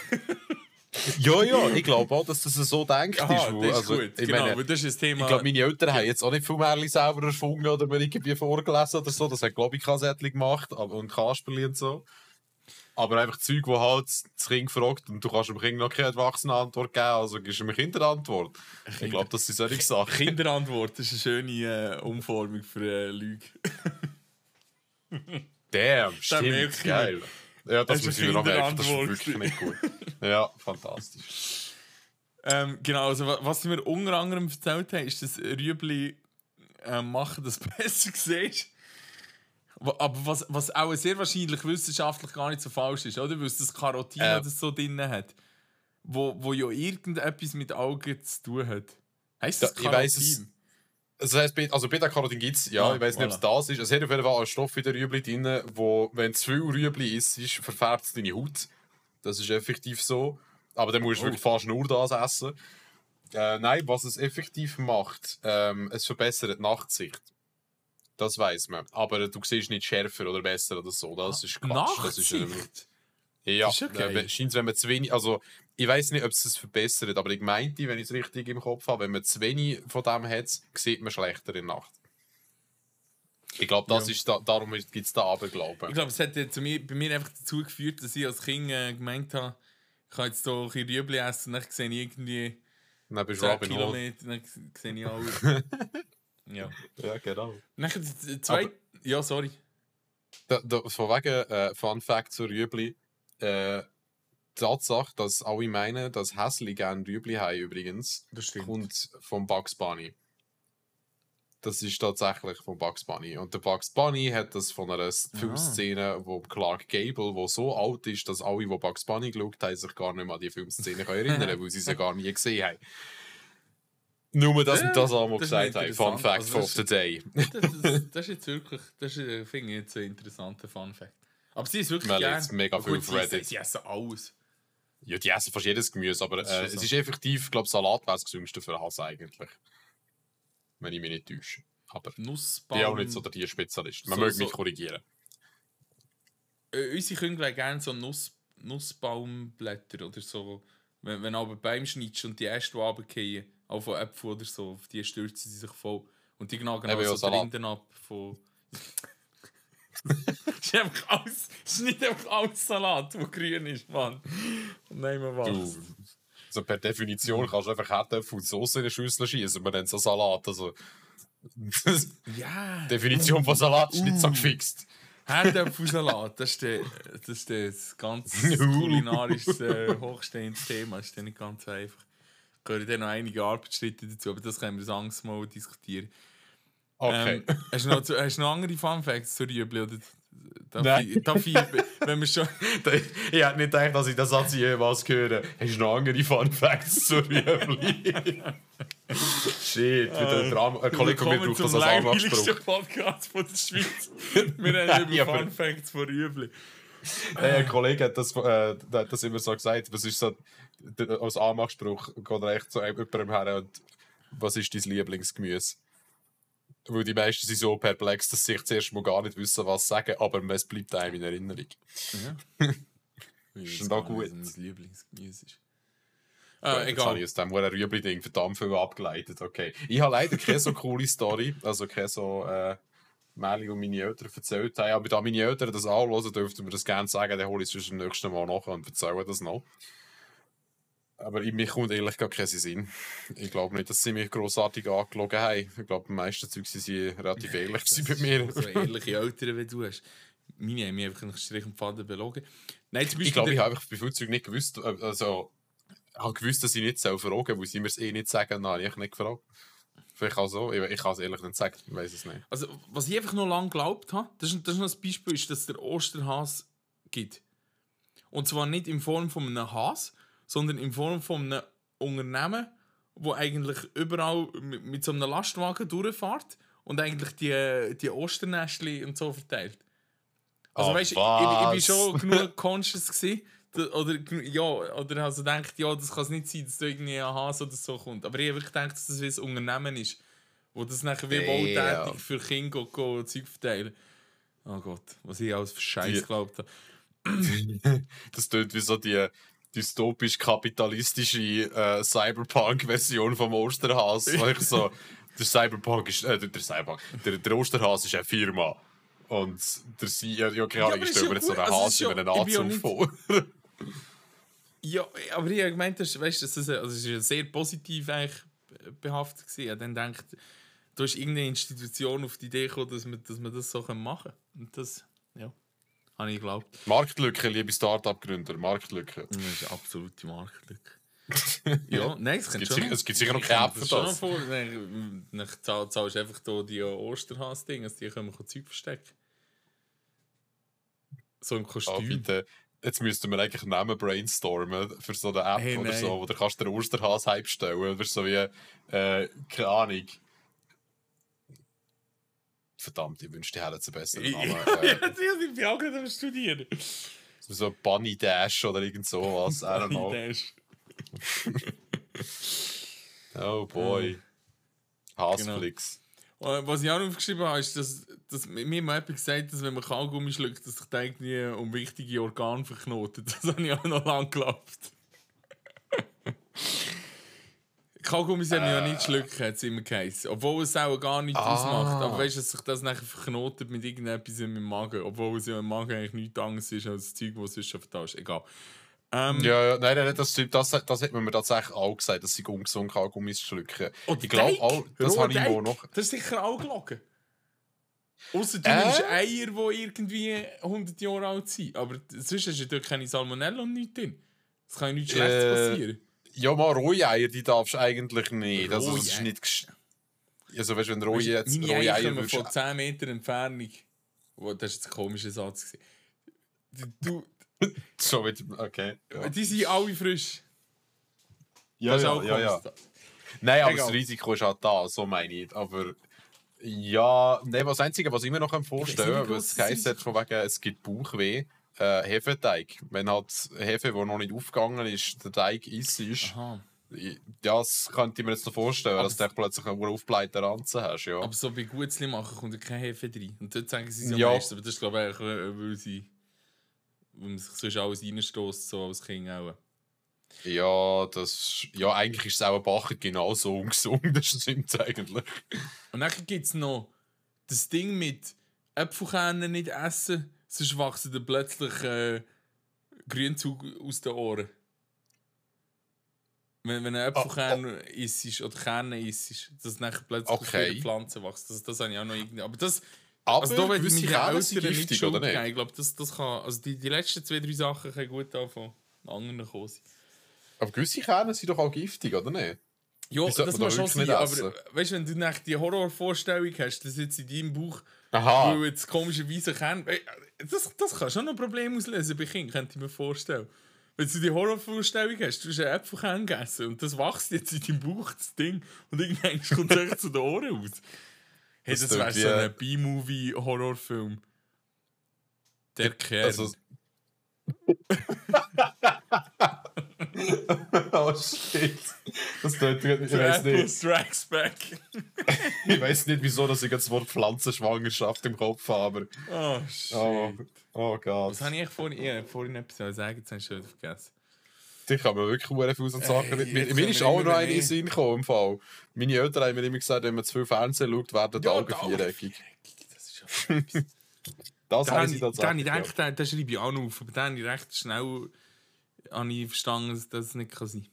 Ja, ja, ich glaube auch, dass das so denkt Aha, ist. wo- das ist also, gut. Ich, genau, meine, das ist Thema. ich glaube, meine Eltern haben jetzt auch nicht viel Märchen selber erfunden oder mir irgendwie vorgelesen oder so. Das hat, glaube ich, Kassettchen gemacht und Kasperli und so. Aber einfach Zeug, wo halt das Kind fragt und du kannst dem Kind noch keine erwachsene Antwort geben, also gibst du ihm eine Kinderantwort. Ich glaube, das sind solche Sachen. Kinderantwort das ist eine schöne äh, Umformung für äh, Lüge. Damn, stimmt, geil. Ja, das Das ich mir noch merken, das ist wirklich nicht gut. Ja, fantastisch. Ähm, genau, also wa- was sie mir unter anderem erzählt haben, ist, dass Rüebli äh, machen das besser siehst. Aber was, was auch sehr wahrscheinlich wissenschaftlich gar nicht so falsch ist, oder? Weil es das Karotin Äh. das so drin hat. Wo, wo ja irgendetwas mit Augen zu tun hat. Heißt das Ja, ich weiss es. Karotin? Das Beta- also Beta-Carotin gibt es, ja, Ah, ich weiß nicht, ob es das ist. Es hat auf jeden Fall einen Stoff in der Rüebli drin, wo, wenn zu viel Rüebli ist, ist verfärbt es deine Haut. Das ist effektiv so. Aber dann musst du Oh. wirklich fast nur das essen. Äh, nein, was es effektiv macht, ähm, es verbessert die Nachtsicht. Das weiß man. Aber du siehst nicht schärfer oder besser oder so. Das ist Quatsch. Das ist, ähm, ja, Das ist ja geil. äh, scheint, wenn man zu wenig, also ich weiß nicht, ob es es verbessert, aber ich meinte, wenn ich es richtig im Kopf habe, wenn man zu wenig von dem hat, sieht man schlechter in der Nacht. Ich glaube, das Ja. ist da, darum gibt es da Aberglauben. Ich glaube, es hat ja zu mir, bei mir einfach dazu geführt, dass ich als Kind äh, gemeint habe, ich kann jetzt hier ein bisschen Rüebli essen, dann sehe ich irgendwie Dann bist du 10 Robin. Kilometer, dann sehe ich alles. ja. Ja, genau. Nachher die zwei. Ja, sorry. Da, da, von wegen, äh, Fun Fact zu Rüebli, äh, Tatsache, dass alle meinen, dass Häsli gerne Rüebli haben übrigens, Das stimmt. kommt vom Bugs Bunny. Das ist tatsächlich von Bugs Bunny. Und der Bugs Bunny hat das von einer Filmszene, wo Clark Gable, wo so alt ist, dass alle, die Bugs Bunny geschaut haben, sich gar nicht mehr an die Filmszene können erinnern weil sie sie gar nie gesehen haben. Nur, wir Ja, das einmal das gesagt haben. Fun. Fact Also das of the Day. Das, das, das ist jetzt wirklich, das ist, äh, finde ich jetzt ein interessanter Fun Fact. Aber sie ist wirklich Weil gern. mega Aber viel gut, auf sie- Reddit. Sie essen alles. Ja, die essen fast jedes Gemüse, aber Das ist äh, schon es so. ist effektiv, ich glaube, Salat wäre das gesündeste für Hase eigentlich. Wenn ich mich nicht täusche. Aber Nussbaum. ich bin auch nicht so der Tierspezialist. Man So- möge mich so- korrigieren. äh, unsere wollen gerne so Nuss, Nussbaumblätter oder so. Wenn, wenn du aber beim schneidest und die ersten, die runterfallen, auch von Äpfeln oder so, auf die stürzen sie sich voll. Und die gnagen Eben, ja, auch so die Salat. Rinden ab von... ist, einfach alles, ist nicht einfach alles Salat, der grün ist, Mann. Nein, man Du, was. so per Definition kannst du einfach Herdöpfel und Soße in eine Schüssel schießen. Man nennt es Salat. Also, Ja. Definition von Salat ist nicht so Uh. gefixt. Herdöpfelsalat, das ist, der, das ist das ganz kulinarisches, äh, hochstehendes Thema. Das ist dann nicht ganz einfach. Gehören dann noch einige Arbeitsschritte dazu, aber das können wir das Angst mal diskutieren. Okay. Ähm, hast, du noch, hast du noch andere Fun Facts zu Rüebli? Oder darf Nein. ich, darf ich, wenn wir schon... ich hätte nicht gedacht, dass ich den Satz jemals höre. Hast du noch andere Fun Facts zu Rüebli? Shit, wieder ein Drama. Ein Kollege von mir braucht das als Anmachspruch. Podcast von der Schweiz. Wir haben Ja, über aber- Fun Facts von Rüebli. Hey, ein Kollege hat das, äh, hat das immer so gesagt. Was ist so, als Anmachspruch geht er echt zu jemandem her und was ist dein Lieblingsgemüse? Weil die meisten sind so perplex, dass sie sich zuerst mal gar nicht wissen, was sagen, aber es bleibt einem in Erinnerung. Ja. Ist noch gut. Mein Lieblingsgemüse ist. Ah, Jetzt habe egal. ich aus dem Rüebli-Ding verdammt viel abgeleitet. Okay. Ich habe leider keine so coole Story, also keine so äh, Märchen, die meine Eltern erzählt haben. Aber da meine Eltern das anhören, dürften wir das gerne sagen, dann hole ich es beim nächsten Mal nach und erzähle das noch. Aber in mich kommt ehrlich gar keinen Sinn. Ich glaube nicht, dass sie mich grossartig angelogen haben. Ich glaube, die meisten Zeug sind sie relativ ehrlich bei mir. So ehrliche Eltern, wie du hast. Meine haben mich einfach nach Strich und Faden belogen. Nein, zum Beispiel... Ich glaube, ich habe einfach bei vielen Zeug nicht gewusst. äh, Also, ich habe gewusst, dass ich nicht fragen weil sie mir es eh nicht sagen. Dann habe ich nicht gefragt. Vielleicht auch so. Ich, ich kann es ehrlich nicht sagen. Ich weiß es nicht. Also, was ich einfach noch lange geglaubt habe, das ist, das ist noch ein Beispiel, ist, dass es der Osterhas gibt. Und zwar nicht in Form von einem Has, sondern in Form von einem Unternehmen, wo eigentlich überall mit, mit so einem Lastwagen durchfährt und eigentlich die, die Osternestli und so verteilt. Also Ah, weißt, ich, ich, ich bin was? schon genug conscious gewesen, oder ja, oder also denkt, ja, das kann es nicht sein, dass da irgendwie ein Hase oder so kommt. Aber ich habe wirklich gedacht, dass das wie ein Unternehmen ist, wo das nachher wie Damn. wohltätig für Kinder go, go Zeug verteilen. Oh Gott, was ich alles für Scheiß geglaubt habe. das tönt wie so die dystopisch-kapitalistische äh, Cyberpunk-Version vom Osterhas. Wo ich so, der Cyberpunk ist, äh, der, Cyberpunk, der, der Osterhas ist eine Firma. Und der CEO, ja, keine Ahnung, aber ich stelle ja mir jetzt so einen Also, Hase in ja- ja Anzug vor. Ja, aber ich habe gemeint, dass, weißt, das, also es ist ja sehr positiv eigentlich behaftet gewesen. Ich habe dann gedacht, da ist irgendeine Institution auf die Idee gekommen, dass man, dass man das so machen kann. Und das, ja, habe ich geglaubt. Marktlücke, liebe Start-up-Gründer, Marktlücke. Das ist absolute Marktlücke. ja, nein, es, gibt schon sicher- es gibt sicher noch keine App für das. Vor, dann, dann zahl- zahlst du einfach hier die Osterhas-Dinge, die können wir Zeug verstecken. So im Ah, Kostüm. bitte. Jetzt müssten wir eigentlich Namen brainstormen für so eine App Hey, oder nein. so, wo du kannst den Osterhas-Hype stellen oder so wie, äh, keine Ahnung. Verdammt, ich wünschte, die hätten einen besseren Namen. ja, äh, ich bin auch gerade am Studieren. so Bunny Dash oder irgend sowas. I don't know. Der ist- Oh boy. Hasflix. Äh, Was ich auch noch aufgeschrieben habe, ist, dass, dass mir mal jemand gesagt dass wenn man Kaugummi schluckt, dass sich da irgendwie um wichtige Organe verknotet. Das habe ich auch noch lange geglaubt. Kaugummis haben ja nicht schlucken, hat es immer geheißen. Obwohl es auch gar nichts Ah. ausmacht. Aber weißt du, dass sich das nachher verknotet mit irgendetwas in meinem Magen. Obwohl es ja im Magen eigentlich nichts anderes ist als das Zeug, das sonst schon vertauscht. Egal. Ähm, Ja, ja, nein, nein, das, stimmt. das, das hat man mir tatsächlich auch gesagt, dass sie ungesund Kaugummis schlucken. Und ich glaube auch, das habe ich mal noch. Das ist sicher auch gelogen. Außer du Äh? nimmst Eier, die irgendwie 100 Jahre alt sind. Aber sonst hast du dort keine Salmonella und nichts drin. Es kann ja nichts Schlechtes Äh, passieren. Ja, mal rohe Eier, die darfst du eigentlich nicht. Also, das ist nicht. Also, weißt du, wenn rohe, Weisst du, jetzt, meine rohe Eier Eier würdest von 10 Meter Entfernung. Oh, das war jetzt ein komischer Satz. Du, So wieder. Okay. Ja, die sind alle frisch. ja, Das ist ja, auch ja, ja. komisch. Nein, aber Egal. das Risiko ist halt da, so meine ich. Aber ja, nein, das Einzige, was ich mir noch vorstellen kann, was heisst jetzt von wegen, es gibt Bauchweh, äh, Hefeteig. Wenn halt Hefe, die noch nicht aufgegangen ist, der Teig ist, ist Aha. ja, das könnte ich mir jetzt noch vorstellen, Aber dass du plötzlich einen aufbleiten Ranzen hast, ja. Aber so bei Gutzli machen kommt ja kein Hefe rein. Und dort sagen sie es ja Ja. meistens. Aber das ist, glaube ich, äh, weil sie. Weil man sich sonst alles reinstößt, so als Kind auch. Ja, das, ja, eigentlich ist es auch ein Bacher genauso ungesund, das stimmt eigentlich. Und dann gibt es noch das Ding mit Äpfelkernen nicht essen, sonst wachsen dann plötzlich äh, Grünzug aus den Ohren. Wenn, wenn ein Äpfelkern isst oder Kerne isst, dass dann plötzlich Okay. der Pflanze wächst. Das, das habe ich auch noch irgendwie. Aber das. Aber also da gewisse giftig, Schuld oder nicht? Ich glaube, das, das kann. Also die, die letzten zwei, drei Sachen können gut von anderen kommen. sein. Aber gewisse Kerne sind doch auch giftig, oder nicht? Ja, das muss doch schon sein. nicht Aber essen. weißt du, wenn du nach die Horrorvorstellung hast, dass jetzt in deinem Bauch Aha. Jetzt komischerweise Kern. Ey, Das, das kann schon ein Problem auslösen bei Kindern, könnte ich mir vorstellen. Wenn du die Horrorvorstellung hast, du hast einen Äpfelkern gegessen und das wächst jetzt in deinem Bauch, das Ding, und irgendwann kommt es echt zu den Ohren raus. Hey, Das das, wäre so ein B-Movie-Horrorfilm. Der Kern. Also, oh shit. Das tut, ich weiß nicht. Strikes Back. Ich weiß nicht, wieso dass ich das Wort Pflanzenschwangerschaft im Kopf habe. Oh, shit. Oh, oh Gott. Was habe ich vorhin, ich vorhin etwas sagen, jetzt habe ich schon vergessen. Ich kann mir wirklich sehr viele Sachen Ey, nicht. Mir, mir ist auch noch eine in Sinn gekommen. Im Fall. Meine Eltern haben mir immer gesagt, wenn man zu viel Fernsehen schaut, werden die Augen die Augen viereckig. Das ist ja. Das Da haben habe sie ich, da habe ich tatsächlich. gedacht, den, den schreibe ich auch noch auf. Aber dann habe ich recht schnell habe ich verstanden, dass das nicht kann sein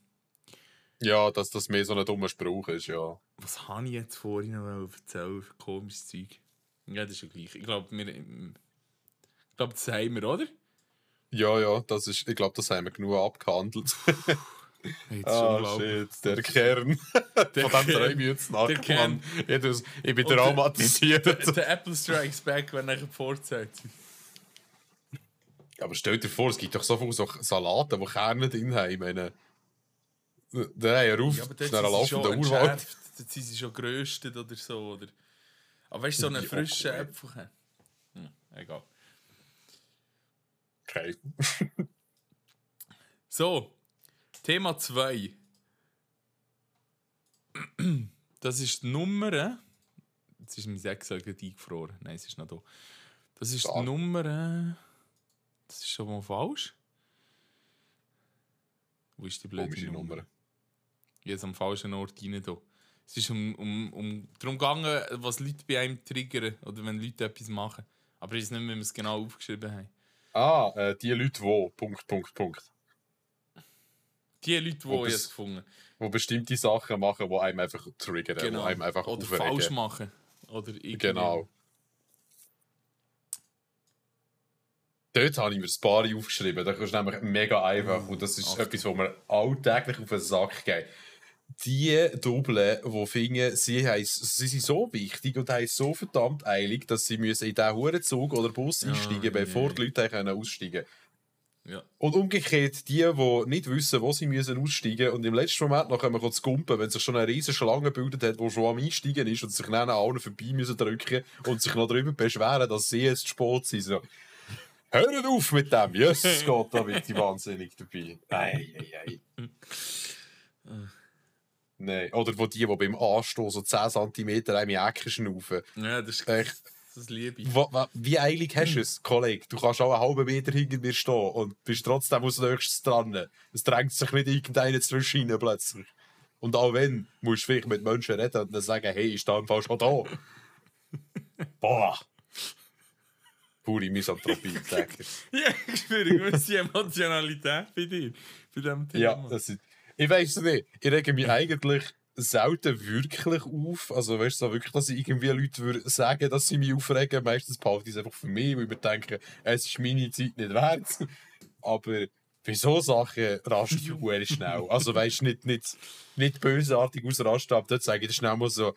ja. ja, dass das mehr so ein dummer Spruch ist, ja. Was habe ich jetzt vorhin noch erzählen für komisches Zeug? Ja, das ist ja gleich. Ich glaube, wir, ich glaube, das haben wir, oder? Ja, ja, das ist, ich glaube, das haben wir genug abgehandelt. Hey, ist Ah, shit, der Kern. Der Von dem träume ich jetzt nach. Der Kern. Ich, ich bin Und der- traumatisiert. Der, der Apple Strikes Back, wenn nachher vorzeit. Aber stell dir vor, es gibt doch so viele so Salate, die Kerne drin haben. Ich meine, der hat ja auf, Ja, ist ein sind sie schon laufender Urwald. Dort sind sie schon geröstet oder so. Oder... Aber weißt du, so einen Ja, frischen okay. Äpfel. Hm, egal. Okay. So, Thema 2. Das ist die Nummer. Jetzt ist mein Sechser gerade eingefroren. Nein, es ist noch da. Das ist die. Nummer. Das ist schon mal falsch. Wo ist die blöde Komische Nummer? Nummer. Jetzt am falschen Ort rein. Da. Es ist um, um, um darum gegangen, was Leute bei einem triggern oder wenn Leute etwas machen. Aber ich weiß nicht wie wir es genau aufgeschrieben haben. Ah, äh, die Leute, die. Punkt, Punkt, Punkt. Die Leute, die ich es- gefunden Die bestimmte Sachen machen, die einem einfach triggern, Genau. die einem einfach Oder aufregen. falsch machen. Oder irgendwie. Genau. Dort habe ich mir ein paar aufgeschrieben. Das ist nämlich mega einfach. Und das ist Achtung. etwas, was mir alltäglich auf den Sack geht. Die Doppeln, die finden, sie, haben- sie sind so wichtig und haben so verdammt eilig, dass sie müssen in diesen Hurenzug oder Bus Ja, einsteigen bevor die Leute können aussteigen können. Ja. Und umgekehrt, die, die nicht wissen, wo sie müssen aussteigen müssen und im letzten Moment noch kommen zu gumpen, wenn sich schon eine riesige Schlange gebildet hat, die schon am Einsteigen ist und sich dann an allen vorbei müssen drücken und sich noch darüber beschweren, dass sie jetzt spät sind. So. Hört auf mit dem! Jesus Gott, da wird die wahnsinnig dabei. Ei, ei, ei. Nein. Oder wo die, die beim Anstoßen so 10 cm einem Ecke schnaufen. Ja, das ist Echt. das liebe ich. Wa- wa- Wie eilig hast du es, Kollege? Du kannst auch einen halben Meter hinter mir stehen und bist trotzdem aus nächstes dran. Es drängt sich nicht irgendeiner zwischen rein plötzlich. Und auch wenn, musst du vielleicht mit Menschen reden und dann sagen, hey, ich stehe im Fall schon da. Boah. Pure Misanthropie, sag ich. Ja, ich spüre eine gewisse Emotionalität bei dir. Bei diesem Thema. Ja, das ist, ich weiß nicht. Ich rege mich eigentlich selten wirklich auf. Also, weißt du, so wirklich, dass ich irgendwie Leute würde sagen, dass sie mich aufregen. Meistens behalte ich es einfach für mich, weil ich mir denke, es ist meine Zeit nicht wert. Aber bei so Sachen raste ich hure schnell. Also weißt du, nicht, nicht, nicht bösartig ausrasten, aber dort sage ich schnell mal so,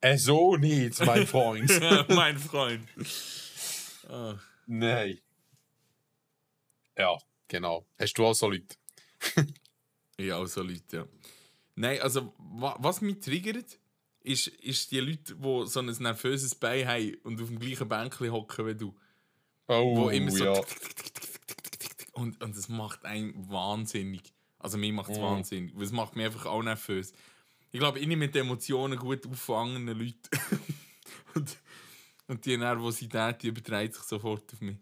äh, so nicht, mein Freund. mein Freund. Ah. Nein. Ja, genau. Hast du auch so Leute? Ja, auch so Leute, ja. Nein, also, wa was mich triggert, ist, ist die Leute, die so ein nervöses Bein haben und auf dem gleichen Bänkchen hocken wie du. Oh, Wo immer so. ja. Und, und das macht einen wahnsinnig. Also, mir macht es Mhm. wahnsinnig. Es macht mich einfach auch nervös. Ich glaube, ich mit den Emotionen gut auffangenden Leuten. und, und die Nervosität, die überträgt sich sofort auf mich.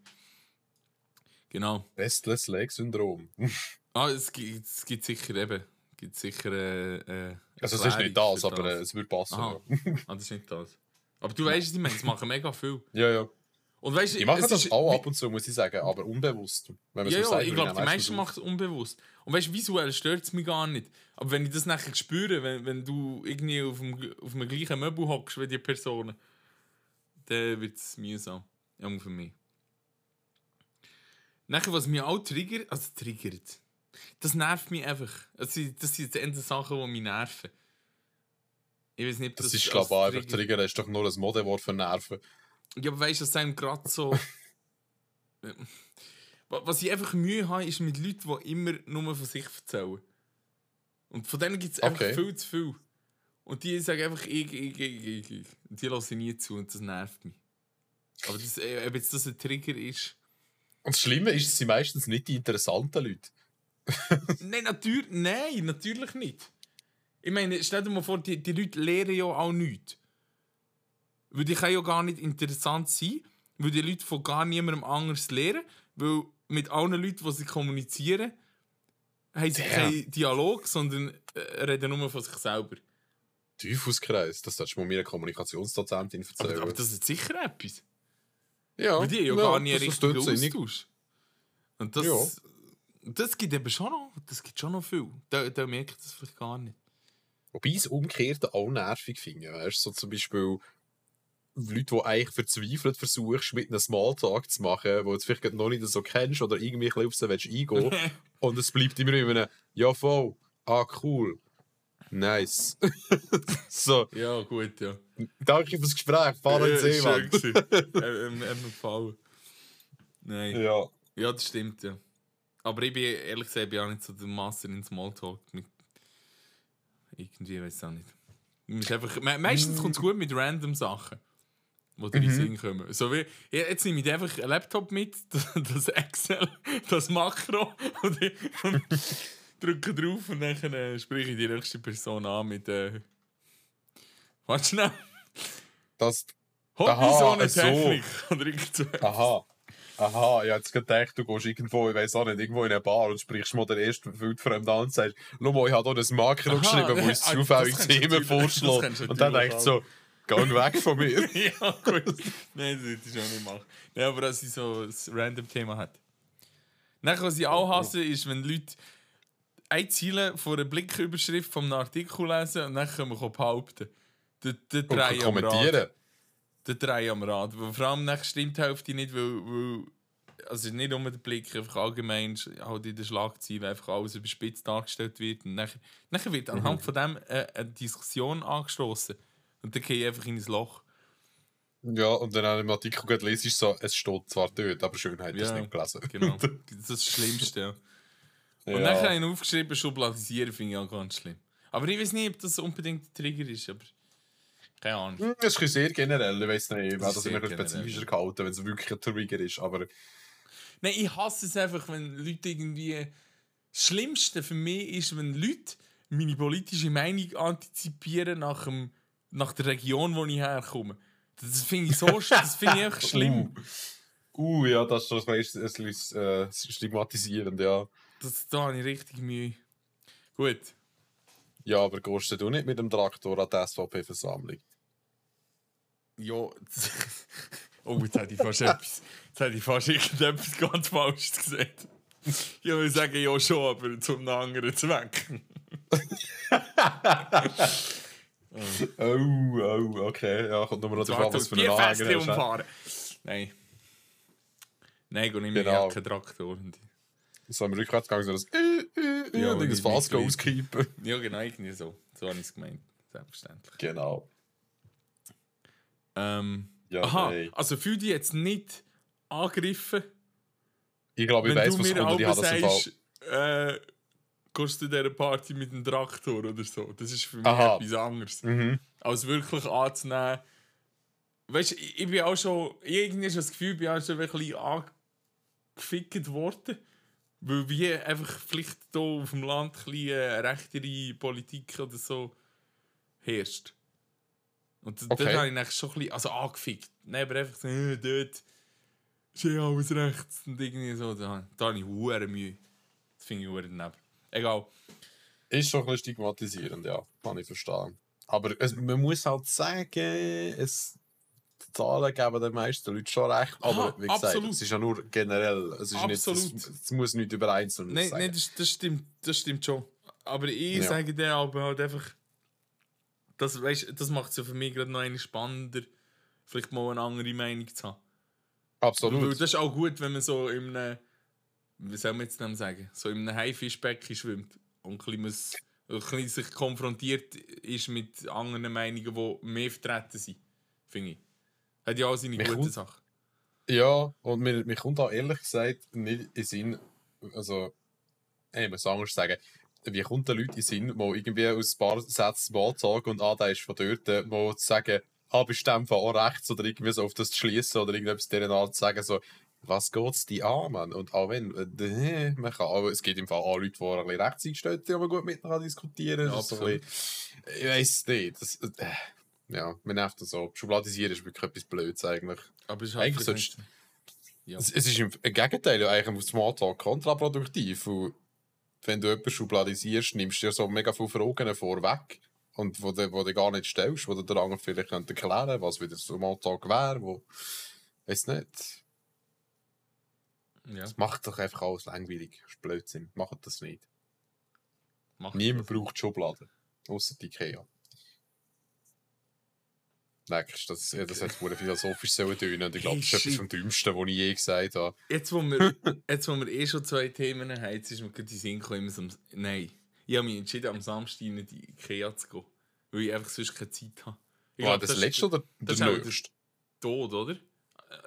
Genau. Restless Leg Syndrom. Ah, es gibt, es gibt sicher eben. Es gibt sicher. Äh, äh, Also, es ist nicht das, aber äh, es würde passen. Aha. Ja. Ah, das ist nicht das. Aber du weißt, ich meine, es machen mega viel. ja, ja. Und weißt, Ich mache das ist- auch ab und zu, muss ich sagen, aber unbewusst. Wenn Ja, so ja, sagt, ich glaube, die meisten machen es unbewusst. Und weißt du, visuell stört es mich gar nicht. Aber wenn ich das nachher spüre, wenn, wenn du irgendwie auf dem, auf dem gleichen Möbel hockst wie die Personen, dann wird es mühsam. Ja, für mich. Nachher, was mich auch triggert, also triggert, das nervt mich einfach. Das sind, das sind die Sachen, die mich nerven. Ich weiß nicht, ob Das das ist, glaube ich, einfach Trigger- Trigger, ist doch nur ein Modewort für Nerven. Ja, aber weißt du, dass einem gerade so. Wa- Was ich einfach Mühe habe, ist mit Leuten, die immer nur von sich erzählen. Und von denen gibt es einfach Okay. viel zu viel. Und die sagen einfach ich, ich, ich, ich, ich. Und die lassen nie zu und das nervt mich. Aber das, äh, ob jetzt das ein Trigger ist. Und das Schlimme ist, es sind meistens nicht die interessanten Leute. nein, natürlich, nein, natürlich nicht. Ich meine, stell dir mal vor, die, die Leute lehren ja auch nichts. Weil die können ja gar nicht interessant sein, weil die Leute von gar niemandem anders lernen, weil mit allen Leuten, die sie kommunizieren, haben sie Ja. keinen Dialog, sondern reden nur von sich selber. Teufelskreis, das solltest du mir eine Kommunikationsdozentin erzählen. Aber, aber das ist sicher etwas. ja, Weil die haben ja, gar nie sinnig. Austausch. Und das, Ja. Das gibt eben schon noch, das gibt schon noch viel. Da, da merke ich das vielleicht gar nicht. Wobei ich es umgekehrt auch nervig finde. Weißt du, so zum Beispiel Leute, die eigentlich verzweifelt versuchst, mit einem Smalltalk zu machen, wo du vielleicht noch nicht so kennst oder irgendwie ein bisschen auf sie eingehen und es bleibt immer in einem Ja, voll, ah, cool, nice. so, Ja, gut, ja. danke fürs Gespräch, fahren Ja, Sie, schön Mann. er hat mir gefallen. Nein. Ja. Ja, das stimmt, ja. Aber ich bin ehrlich gesagt bin auch nicht so der Master in Smalltalk. Mit irgendwie, weiß ich auch nicht. Ist einfach, me meistens kommt es gut mit random Sachen, die dir in den Sinn kommen. So wie, jetzt nehme ich einfach einen Laptop mit, das, Excel, das Makro und, ich, und drücke drauf und dann äh, spreche ich die nächste Person an mit äh, Warte schnell. das, Hobby so eine. Technik. So. aha. Aha, ich jetzt gedacht, du gehst irgendwo, ich weiß auch nicht, irgendwo in eine Bar und sprichst mal den ersten wildfremden an und sagst, schau mal, ich habe hier ein Makro geschrieben, wo uns ah, zufällig Themen vorschlägt. Und dann denkst du so, geh weg von mir. ja, gut. Nein, das würde ich schon nicht machen. Nein, aber dass ich so ein random Thema hat. Dann, was ich auch hasse, ist, wenn Leute ein Ziel von einer Blicküberschrift vom Artikel lesen und dann können wir behaupten. Drei am Rad. kommentieren. Der drei am Rad. Vor allem dann stimmt die Hälfte nicht, weil, weil also nicht nur der Blick, einfach allgemein halt in den Schlagzeilen einfach alles überspitzt dargestellt wird. Und nachher, nachher wird anhand von dem äh, eine Diskussion angestoßen. Und dann gehe ich einfach in ein Loch. Ja, und dann an dem Artikel gerade liest, ist so, es steht zwar dort, aber schön hat es Ja, nicht gelesen. Genau. Das ist das Schlimmste, ja. Und Ja. dann habe ich aufgeschrieben, schubladisieren finde ich auch ganz schlimm. Aber ich weiß nicht, ob das unbedingt ein Trigger ist, aber keine Ahnung. Hm, Das ist sehr generell, ich weiß nicht, ich Das ist das spezifischer gehalten, wenn es wirklich ein Trigger ist, aber Nein, ich hasse es einfach, wenn Leute irgendwie... Das Schlimmste für mich ist, wenn Leute meine politische Meinung antizipieren nach, dem, nach der Region, wo ich herkomme. Das finde ich so das finde ich einfach schlimm. Uh, ja, das, das ist es ist, äh, stigmatisierend, ja. Das, da habe ich richtig Mühe. Gut. Ja, aber gehst du nicht mit dem Traktor an die SVP-Versammlung? Ja. oh, jetzt hätte ich fast etwas. Jetzt hätte ich fast irgendetwas ganz Falsches gesagt. Ich würde sagen, ja schon, aber zum anderen Zweck. Oh, oh, okay. Ja, kommt nochmal noch drauf an, was für einen Anhänger umfahren. Nein. Nein, ich nicht mehr. Genau. Ich habe keinen Traktor. So am Rückwärtsgang so das äh, äh, Ja, und das Fass auskippen. Ja, genau, irgendwie so. So habe ich es gemeint. Selbstverständlich. Genau. Ähm, Ja, aha, nein. also fühl dich jetzt nicht angegriffen, Ich glaube, ich weiß, was kommt ich habe das im Fall. äh, gehst du dieser Party mit dem Traktor oder so. Das ist für mich Aha. etwas anderes. Mhm. Als wirklich anzunehmen. Weißt du, ich, ich bin auch schon, irgendwie ist das Gefühl, ich bin auch schon ein bisschen angefickt worden. Weil wir einfach vielleicht hier auf dem Land ein bisschen äh, rechtere Politik oder so herrscht. Und okay. Okay. dort habe ich eigentlich schon ein bisschen, also angefickt. Nein, aber einfach so, äh, dort ist ja alles rechts und irgendwie so. Da, da habe ich hure Mühe. Das finde ich hure daneben. Egal. Ist schon ein bisschen stigmatisierend, ja. Kann ich verstehen. Aber es, man muss halt sagen, es, die Zahlen geben den meisten Leuten schon recht. Aber Aha, wie gesagt, absolut. es ist ja nur generell. Es, ist nicht, es, es muss nicht über Einzelne Nein, sagen. nein das, das, stimmt, das stimmt schon. Aber ich Ja. sage dir aber halt einfach, das, weißt, das macht es ja für mich gerade noch eine spannender, vielleicht mal eine andere Meinung zu haben. Weil Absolut. das ist auch gut, wenn man so in einem, wie soll man jetzt dem sagen, so in einem Haifischbecken schwimmt und ein bisschen, muss, ein bisschen sich konfrontiert ist mit anderen Meinungen, die mehr vertreten sind, finde ich. Hat ja auch seine Mir guten Sachen. Ja, und mir, mir kommt auch ehrlich gesagt nicht in Sinn, also, ich muss anders sagen, wie kommt den Leuten in den Sinn, mal irgendwie aus ein paar Sätzen zu sagen und ah, der ist von dort, äh, mal zu sagen, ah, bist du auch rechts oder irgendwie so auf das zu schließen oder irgendetwas dieser Art zu sagen, so, was geht's die an, Mann? Und auch wenn, äh, man kann, aber es gibt im Fall auch Leute, die ein bisschen rechts eingestellt sind, die aber gut miteinander diskutieren. Ja, so bisschen, ich weiß nicht, das, äh, ja, man nervt das so. Schubladisieren ist wirklich etwas Blödes eigentlich. Aber es ist halt Eigentlich sollst- nicht- Ja. Es, es ist im Gegenteil ja eigentlich auf Smalltalk kontraproduktiv. Und wenn du jemanden schubladisierst, nimmst du dir so mega viele Fragen vorweg. Und wo du, wo du gar nicht stellst, wo du der andere vielleicht könnte erklären was wieder Smalltalk wäre, wo. Weiß nicht. ja, Das macht doch einfach alles langweilig. Das ist Blödsinn. Macht das nicht. macht Niemand das. braucht Schubladen. Außer die Ikea. Merkst du, das, das hat sehr philosophisch sollen tönen. Und ich glaube, das ist etwas vom Dümmsten, was ich je gesagt habe. Jetzt, wo wir, jetzt, wo wir eh schon zwei Themen haben, jetzt ist mir gerade die Sinn gekommen, immer so am- Nein, ich habe mich entschieden, am Samstag in die Ikea zu gehen. Weil ich einfach sonst keine Zeit habe. Ich War glaub, das, letzte oder das der nächste? Tod, oder?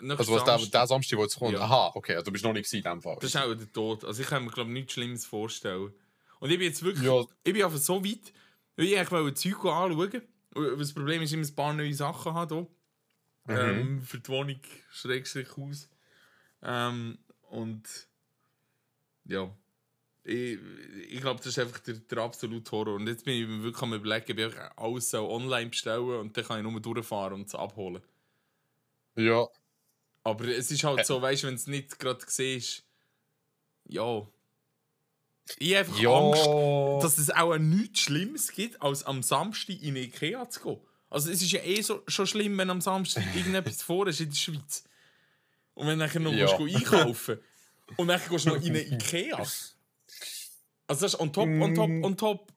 Nächsten Also was der, Samstag. der Samstag, wo jetzt kommt? Ja. Aha, okay, also du bist noch nicht in dem Fall. Das ist auch der Tod. Also ich kann mir, glaube ich, nichts Schlimmes vorstellen. Und ich bin jetzt wirklich... Ja. Ich bin einfach so weit, weil ich eigentlich wollte Zeug anschauen. Das Problem ist, ich muss ein paar neue Sachen haben hier. Mhm. Ähm, für die Wohnung, Schrägstrich Haus. Ähm, und... Ja. Ich, ich glaube, das ist einfach der, der absolute Horror. Und jetzt bin ich wirklich am überlegen, ob ich alles so online bestellen und dann kann ich nur durchfahren und es abholen. Ja, Aber es ist halt so, weißt du, wenn es nicht gerade siehst, ja. Ich habe einfach ja. Angst, dass es auch nichts Schlimmes gibt, als am Samstag in Ikea zu gehen. Also es ist ja eh so, schon schlimm, wenn am Samstag irgendetwas vor ist in der Schweiz. Und wenn du nachher noch Ja. gehst einkaufen und dann gehst du noch in eine Ikea. Also das ist on top, on top, on top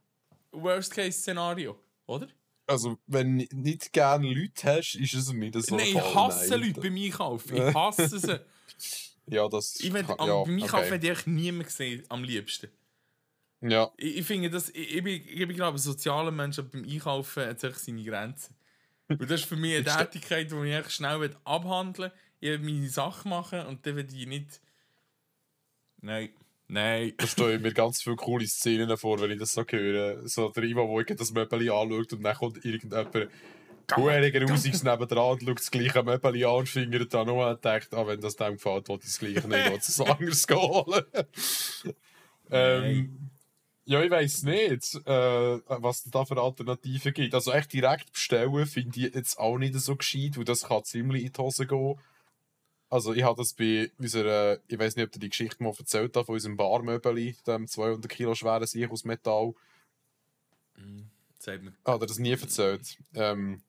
Worst-Case-Szenario, oder? Also, wenn du nicht gerne Leute hast, ist es nicht so Nein, ich hasse nein. Leute beim Einkaufen. Ich hasse sie. Ja, das Ich will, ja, beim Einkaufen okay. hätte ich niemanden gesehen, am liebsten. Ja, Ich, ich finde, das, ich, ich, bin, ich bin, glaube ein sozialer Mensch, aber beim Einkaufen hat es echt seine Grenzen. Und das ist für mich eine Tätigkeit, die ich echt schnell abhandeln will. Ich will meine Sachen machen und dann will ich nicht... Nein. Nein. da ich mir ganz viele coole Szenen vor, wenn ich das so höre. So der Ivo, wo das Möbel anschaut und dann kommt irgendjemand Hueriger Aussichts nebendran und schaut das gleiche Möbel an und fingert dann nur und denkt, ah, wenn das dem gefällt, will ich das gleiche nicht, will es anderes holen. ähm, ja, ich weiß nicht, äh, was es da für Alternativen gibt. Also echt direkt bestellen finde ich jetzt auch nicht so gescheit, weil das kann ziemlich in die Hose gehen. Also ich habe das bei unserer, ich weiß nicht, ob ihr die Geschichte mal erzählt habt, von unserem Barmöbeli, dem 200 Kilo schweren Sieg aus Metall. Sagt mir. Hat er das nie erzählt? Ähm,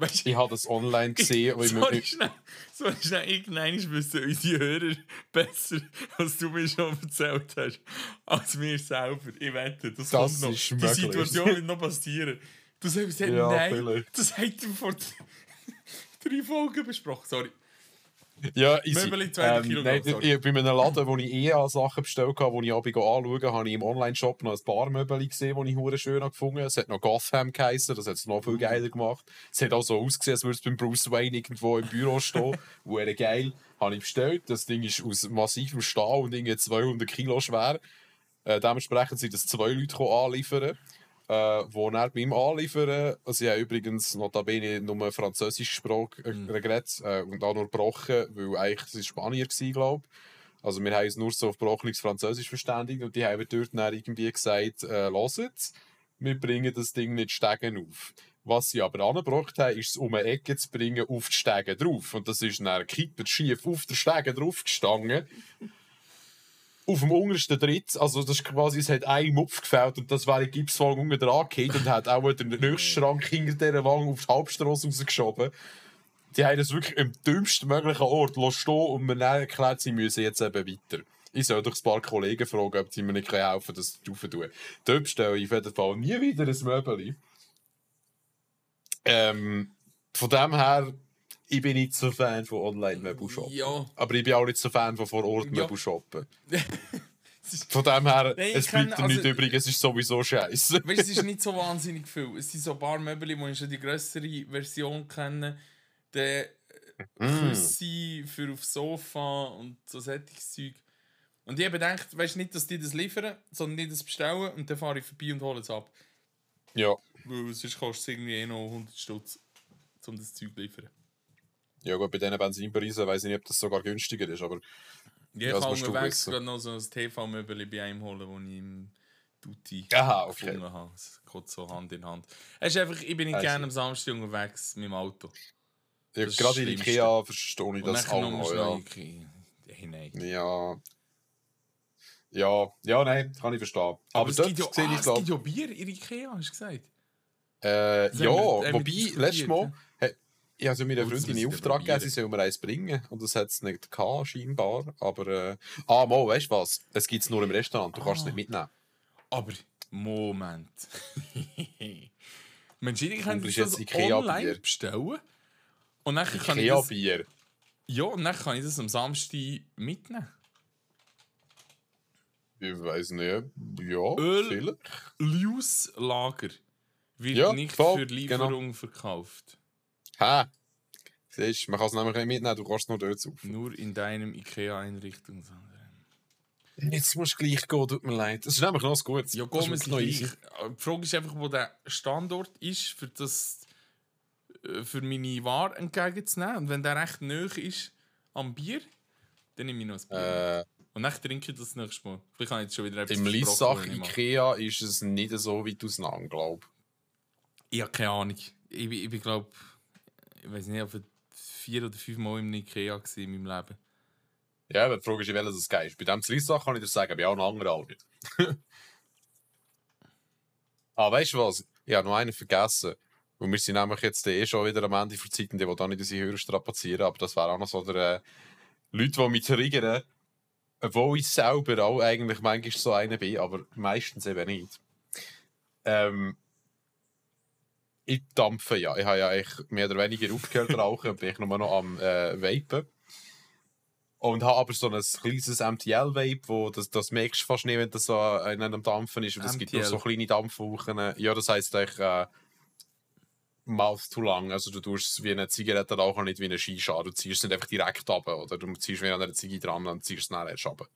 Weißt ich habe das online gesehen. und ich Sorry, mir- schnell. Sorry, schnell. Irgendwann wissen unsere Hörer besser, als du mir schon erzählt hast, als wir selber. Ich wette, das, Das kommt noch. Die möglich. Situation wird noch passieren. Du sagst, Ja, nein, vielleicht. das hat er vor drei Folgen besprochen. Sorry. Ja, easy. Möbeli 200 Ähm, Kilo, nein, sorry. ich, bei einem Laden, wo ich eh an Sachen bestellt habe, wo ich abends anschaue, habe ich im Online-Shop noch ein paar Möbel gesehen, die ich hure schön gefunden habe. Es hat noch Gotham geheißen, das hat es noch viel Uh. geiler gemacht. Es hat auch so ausgesehen, als würde es beim Bruce Wayne irgendwo im Büro stehen. Hure geil. Habe ich bestellt. Das Ding ist aus massivem Stahl und irgendwie 200 Kilo schwer. Äh, dementsprechend sind das zwei Leute anliefern. Äh, wo er beim Anliefern, also ich habe übrigens notabene nur Französisch gesprochen, äh, geredet äh, und auch nur gebrochen, weil eigentlich es war Spanier war, glaube ich. Also wir haben uns nur so auf gebrochenes Französisch verständigt und die haben dort dann irgendwie gesagt, äh, «Hört, wir bringen das Ding nicht Stegen auf.» Was sie aber angebracht haben, ist es um eine Ecke zu bringen auf die Stege drauf. Und das ist dann kippert schief auf der Stege drauf gestanden auf dem untersten Dritt, also das ist quasi, es hat ein Mupf gefällt und das wäre in Gipswang unten dran und hat auch den nächsten Schrank hinter dieser Wang auf die Hauptstrasse rausgeschoben. Die haben das wirklich im dümmsten möglichen Ort stehen und dann erklärt, sie müssen jetzt eben weiter. Ich soll doch ein paar Kollegen fragen, ob sie mir nicht helfen können, das zu tun. Dort bestelle ich auf jeden Fall nie wieder ein Möbel. Ähm, von dem her, ich bin nicht so Fan von Online-Möbel-Shoppen. Ja. Aber ich bin auch nicht so Fan von vor Ort Ja. Möbel shoppen. Von dem her, Nein, es bleibt dir nicht also- übrig, es ist sowieso scheiße. Weißt es ist nicht so wahnsinnig viel. Es sind so ein paar Möbel, die ich schon die größere Version kenne. Der Mm. Küsse für aufs Sofa und so solches Zeug. Und ich habe gedacht, weißt du nicht, dass die das liefern, sondern die das bestellen und dann fahre ich vorbei und hole es ab. Ja. Weil sonst kostet es irgendwie eh noch 100 Stutz, um das Zeug zu liefern. Ja gut, bei diesen Benzinpreisen weiß ich nicht, ob das sogar günstiger ist, aber Ja, ich kann unterwegs gerade noch so ein TV-Möbel bei einem holen, das ich im Duty Aha, okay. gefunden habe. Es geht so Hand in Hand. Es ist einfach, ich bin nicht Also. gerne am Samstag unterwegs mit dem Auto. ja, Das gerade in. Ikea verstehe ich Und das auch noch ja. Hey, nein. ja. Ja, ja, nein, kann ich verstehen. Aber, Aber, es, dort gibt ja, ah, ich, es gibt ja Bier in Ikea, hast du gesagt? Äh, ja, wir- wir wobei, letztes Mal, ja. Ich habe Oh, das Freundin in Auftrag gegeben, sie soll mir eins bringen. Und das hat es nicht gehabt, scheinbar. Aber, äh, ah, mal, weißt du was? Es gibt es nur im Restaurant, du kannst es Ah. nicht mitnehmen. Aber, Moment. Mensch, ich kann das jetzt Ikea-Bier. online bestellen. Und dann kann ich das, Ikea-Bier. ja, und dann kann ich das am Samstag mitnehmen. Ich weiß nicht. Ja, Öl. vielleicht. Lager wird Ja, nicht voll, für genau. Lieferung verkauft. Hä? Siehst du, man kann es nämlich nicht mitnehmen, du kannst es nur dort auf. Nur in deinem Ikea-Einrichtungshandel. Jetzt musst du gleich gehen, tut mir leid. Es ist nämlich noch gutes. Ja, Das wir es gleich. noch easy. Die Frage ist einfach, wo der Standort ist, für, das, äh, für meine Ware entgegenzunehmen. Und wenn der recht nahe ist am Bier, dann nehme ich noch ein Bier. Äh, Und dann trinke ich das nächste Mal. Vielleicht habe ich jetzt schon wieder etwas Im Lissach ich. Ikea ist es nicht so weit auseinander, glaube Ich habe keine Ahnung. Ich, ich bin, glaube ich, weiß nicht, ob ich vier oder fünf Mal im Ikea in meinem Leben. ich. Ja, aber die Frage ist, welches es geil. Bei dem Lissach kann ich dir sagen, bei allen anderen auch nicht. ah, weißt du was? Ich habe noch einen vergessen. Und wir sind nämlich jetzt eh schon wieder am Ende der Zeit, die will da nicht unsere Hörer strapazieren, aber das wäre auch noch so der äh, Leute, die mich triggern, obwohl ich selber auch eigentlich manchmal so einer bin, aber meistens eben nicht. Ähm, ich dampfe ja. Ich habe ja eigentlich mehr oder weniger aufgehört rauchen und bin ich nur noch am äh, Vapen. Und habe aber so ein kleines MTL-Vape, wo das, das merkst du fast nicht, wenn das so in einem Dampfen ist. Und es gibt nur so kleine Dampfwolken. Ja, das heisst eigentlich äh, Mouth to Lung. Also du tust es wie eine Zigarette rauchen, nicht wie eine Shisha. Du ziehst es nicht einfach direkt ab. Oder du ziehst wie an einer Ziege dran und ziehst es dann erst ab.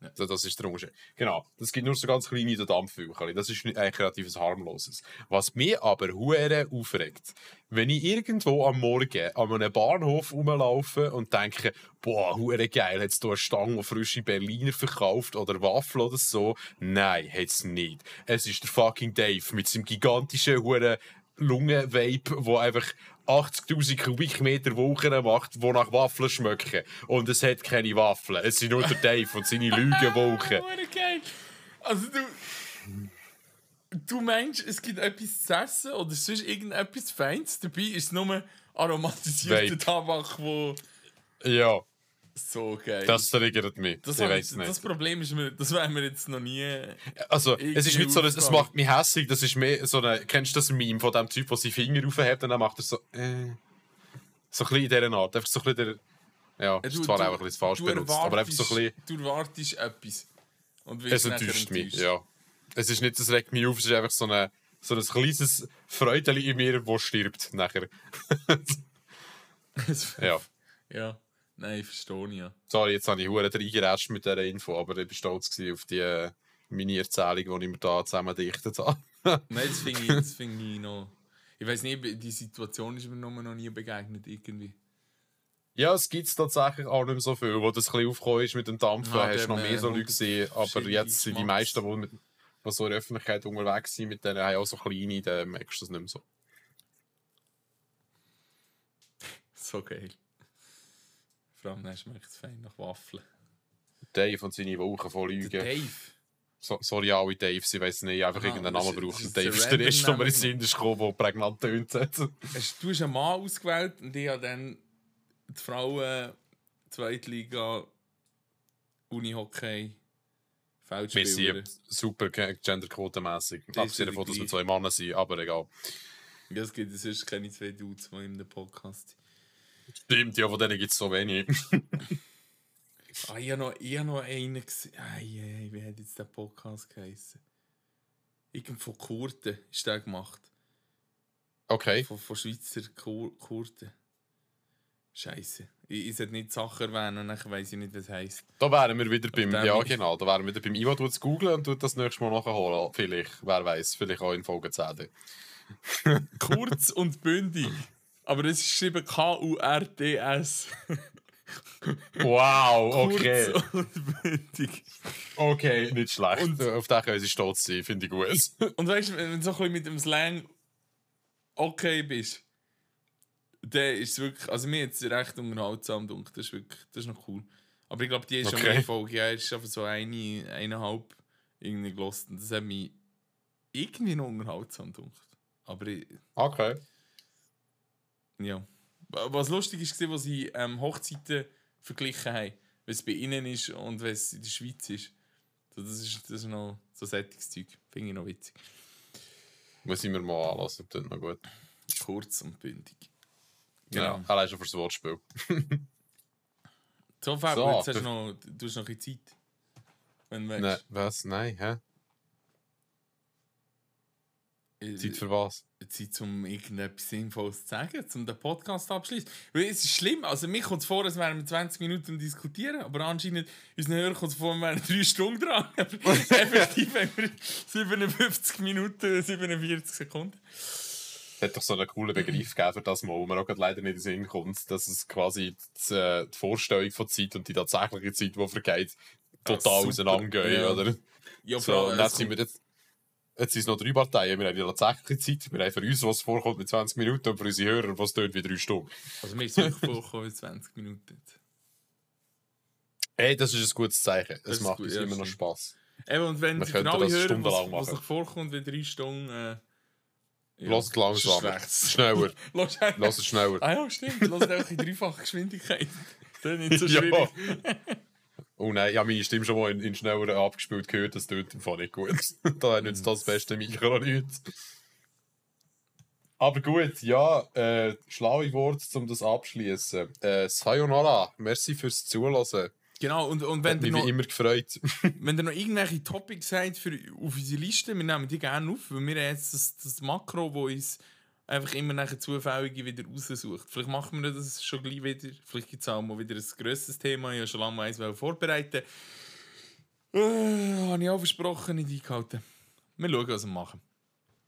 Also das ist der Unterschied. Genau. Das gibt nur so ganz kleine Dampfwolken. Das ist eigentlich relativ was harmloses. Was mich aber hure aufregt, wenn ich irgendwo am Morgen an einem Bahnhof rumlaufe und denke, boah, hure geil, hat es hier eine Stange, frische Berliner verkauft oder Waffeln oder so. Nein, hat es nicht. Es ist der fucking Dave mit seinem gigantischen hure Lungenvape, wo einfach 80.000 Kubikmeter Wolken macht, die nach Waffeln schmecken. Und es hat keine Waffeln. Es sind nur der Dave und seine Lügenwolken. Also du. Du meinst, es gibt etwas zu essen oder sonst irgendetwas Feins, dabei ist es nur aromatisierter. Tabak, wo Ja, so geil das triggert mich. das, ich weiß ich- nicht. das Problem ist, mir, das werden wir jetzt noch nie. Also, es ist nicht so, dass, es macht mich hässlich, das ist mehr so eine, kennst du das Meme von dem Typ, der seinen Finger aufhebt und dann macht er so, äh, so ein bisschen in dieser Art, einfach so ein bisschen der, Ja, ist zwar auch ein bisschen falsch du benutzt, aber einfach so ein bisschen... Du erwartest etwas. Und Es enttäuscht mich, ja. Es ist nicht, es regt mich auf, es ist einfach so, eine, so ein kleines Freudeli in mir, das stirbt nachher. ja. ja. Nein, ich verstehe nicht. Ja. Sorry, jetzt habe ich hure reingerätscht mit dieser Info, aber ich war stolz auf die äh, Mini-Erzählung, die ich mir da zusammen gedichtet habe. Nein, das finde ich, das find ich noch. Ich weiß nicht, die Situation ist mir noch nie begegnet, irgendwie. ja, es gibt tatsächlich auch nicht mehr so viel, wo das ein bisschen aufgekommen ist mit dem Dampfen, Ah, hast die noch mehr so äh, Leute gesehen, aber jetzt sind die meisten, die, mit, die so in der Öffentlichkeit unterwegs sind, mit denen haben auch so kleine, dann merkst du das nicht mehr so. So geil. Vor allem dann schmeckt es fein nach Waffeln. Dave und seine Wochen voll Lügen. Dave. So, sorry, alle Daves, ich weiß nicht, einfach Aha, irgendeinen Namen braucht. Dave ist der erste, der mir in den Sinn ist gekommen, der prägnant tönt hat. Du hast einen Mann ausgewählt und ich habe dann die Frauen Zweitliga Unihockey Wir Feldspieler. sind super genderquotenmässig. Abgesehen davon, dass wir zwei Männer sind, aber egal. Ja, es gibt sonst keine zwei Dudes, die in einem Podcast sind. Stimmt, ja, von denen gibt es so wenig. Ah, ich habe noch, ich habe noch einen gesehen. Ei, ei, wie hat jetzt der Podcast geheißen? Irgend von Kurten ist der gemacht. Okay. Von, von Schweizer Kur Kurten. Scheiße. Ich, ich sollte nicht Sachen erwähnen und dann weiss ich nicht, was heisst. Da wären wir wieder beim, ja genau, da wären wir wieder beim Ivo, tut es googeln und tut das nächste Mal nachholen. Vielleicht, wer weiß, vielleicht auch in Folge 10. Kurz und bündig. Aber es ist geschrieben K-U-R-T-S. Wow, okay. Okay, nicht schlecht. Und- Auf den können sie stolz sein, finde ich gut. Und weißt du, wenn du so ein bisschen mit dem Slang okay bist, dann ist wirklich. Also, mir jetzt recht unterhaltsam gedacht. Das ist wirklich. Das ist noch cool. Aber ich glaube, die ist schon Okay. mehr Folge. Ja, ist einfach so eine, eineinhalb irgendwie gelost. Und das hat mich irgendwie noch unterhaltsam gedacht. Aber ich, Okay. Ja. Was lustig ist, war, was sie ähm, Hochzeiten verglichen haben. Wenn es bei ihnen ist und wenn es in der Schweiz ist. So, das, ist das ist noch so Sättigungszeug. Finde ich noch witzig. Muss ich mir mal anlassen, das noch gut. Kurz und bündig. Genau. Genau. allein schon fürs Wortspiel. So, Fabio, So, jetzt hast du, noch, du hast noch ein bisschen Zeit. Wenn du Nein, was? Nein, hä? Äh, Zeit für was? Zeit, um irgendetwas Sinnvolles zu sagen, um den Podcast abschließen. Weil es ist schlimm, also mir kommt es vor, als wären wir 20 Minuten diskutieren, aber anscheinend unseren Hörern kommt es vor, wir wären 3 Stunden dran. Effektiv haben wir 57 Minuten, 47 Sekunden. Es hat doch so einen coolen Begriff gegeben für das Mal, wo mir auch gerade leider nicht in den Sinn kommt, dass es quasi die, äh, die Vorstellung von Zeit und die tatsächliche Zeit, die vergeht, total super. auseinandergehen, Ja. oder? Ja, So, vor und allem, jetzt es sind wir kommt- jetzt, jetzt sind es noch drei Parteien. Wir haben die tatsächliche Zeit. Wir haben für uns, was vorkommt, mit 20 Minuten und für unsere Hörer, was dort wie drei Stunden. also mir ist es wirklich vorgekommen, wie 20 Minuten. Hey, das ist ein gutes Zeichen. Es macht gut, uns ja, immer noch. Spass. Eben, und wenn Man Sie genau hören, was, was vorkommt, wie 3 Stunden... Äh, ja, Lasst langsamer. schlecht. Schneller. Lass Lass es schneller. Ah ja, stimmt. Lass einfach in dreifacher Geschwindigkeit. Ist nicht so Ja. schwierig. Oh nein, ich habe meine Stimme schon mal in, in schneller abgespielt gehört. Das tut im Fall nicht gut. da nützt das beste Mikro nicht. Aber gut, ja, äh, schlaue Worte, um das abschließen. Äh, Sayonara, merci fürs Zuhören. Genau, und, und Hat wenn ihr mich noch, immer gefreut. wenn ihr noch irgendwelche Topics habt für, auf unsere Liste, wir nehmen die gerne auf, weil wir haben jetzt das, das Makro, wo uns einfach immer nachher zufällige wieder raussucht. Vielleicht machen wir das schon gleich wieder. Vielleicht gibt es auch mal wieder ein grösseres Thema. Ich habe schon lange mal eins vorbereiten. Äh, habe ich auch versprochen, nicht eingehalten. Wir schauen, was wir machen.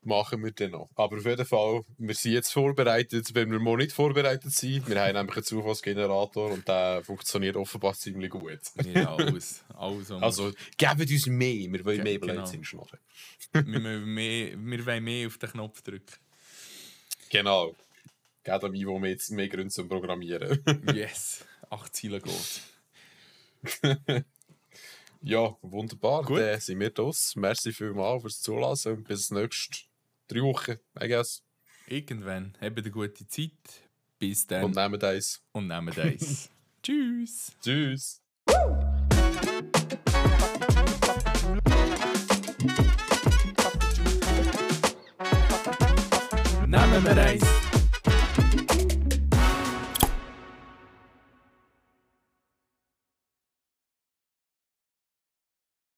machen wir dann noch. Aber auf jeden Fall, wir sind jetzt vorbereitet, wenn wir mal nicht vorbereitet sind. Wir haben nämlich einen Zufallsgenerator und der funktioniert offenbar ziemlich gut. Ja, alles. alles wir- Also, gebt uns mehr, wir wollen mehr genau. Blödsinn schnurren. wir, müssen mehr, wir wollen mehr auf den Knopf drücken. Genau. Gebt am Ivo mehr, mehr Gründe zum Programmieren. Yes. Acht Ziele geht. ja, wunderbar. Gut. Dann sind wir das. Merci vielmals fürs Zulassen und bis nächste drei Wochen, I guess. Irgendwann habt eine gute Zeit. Bis dann. Und nehmen eins. und nehmen eins. Tschüss. Tschüss. naar mijn reis.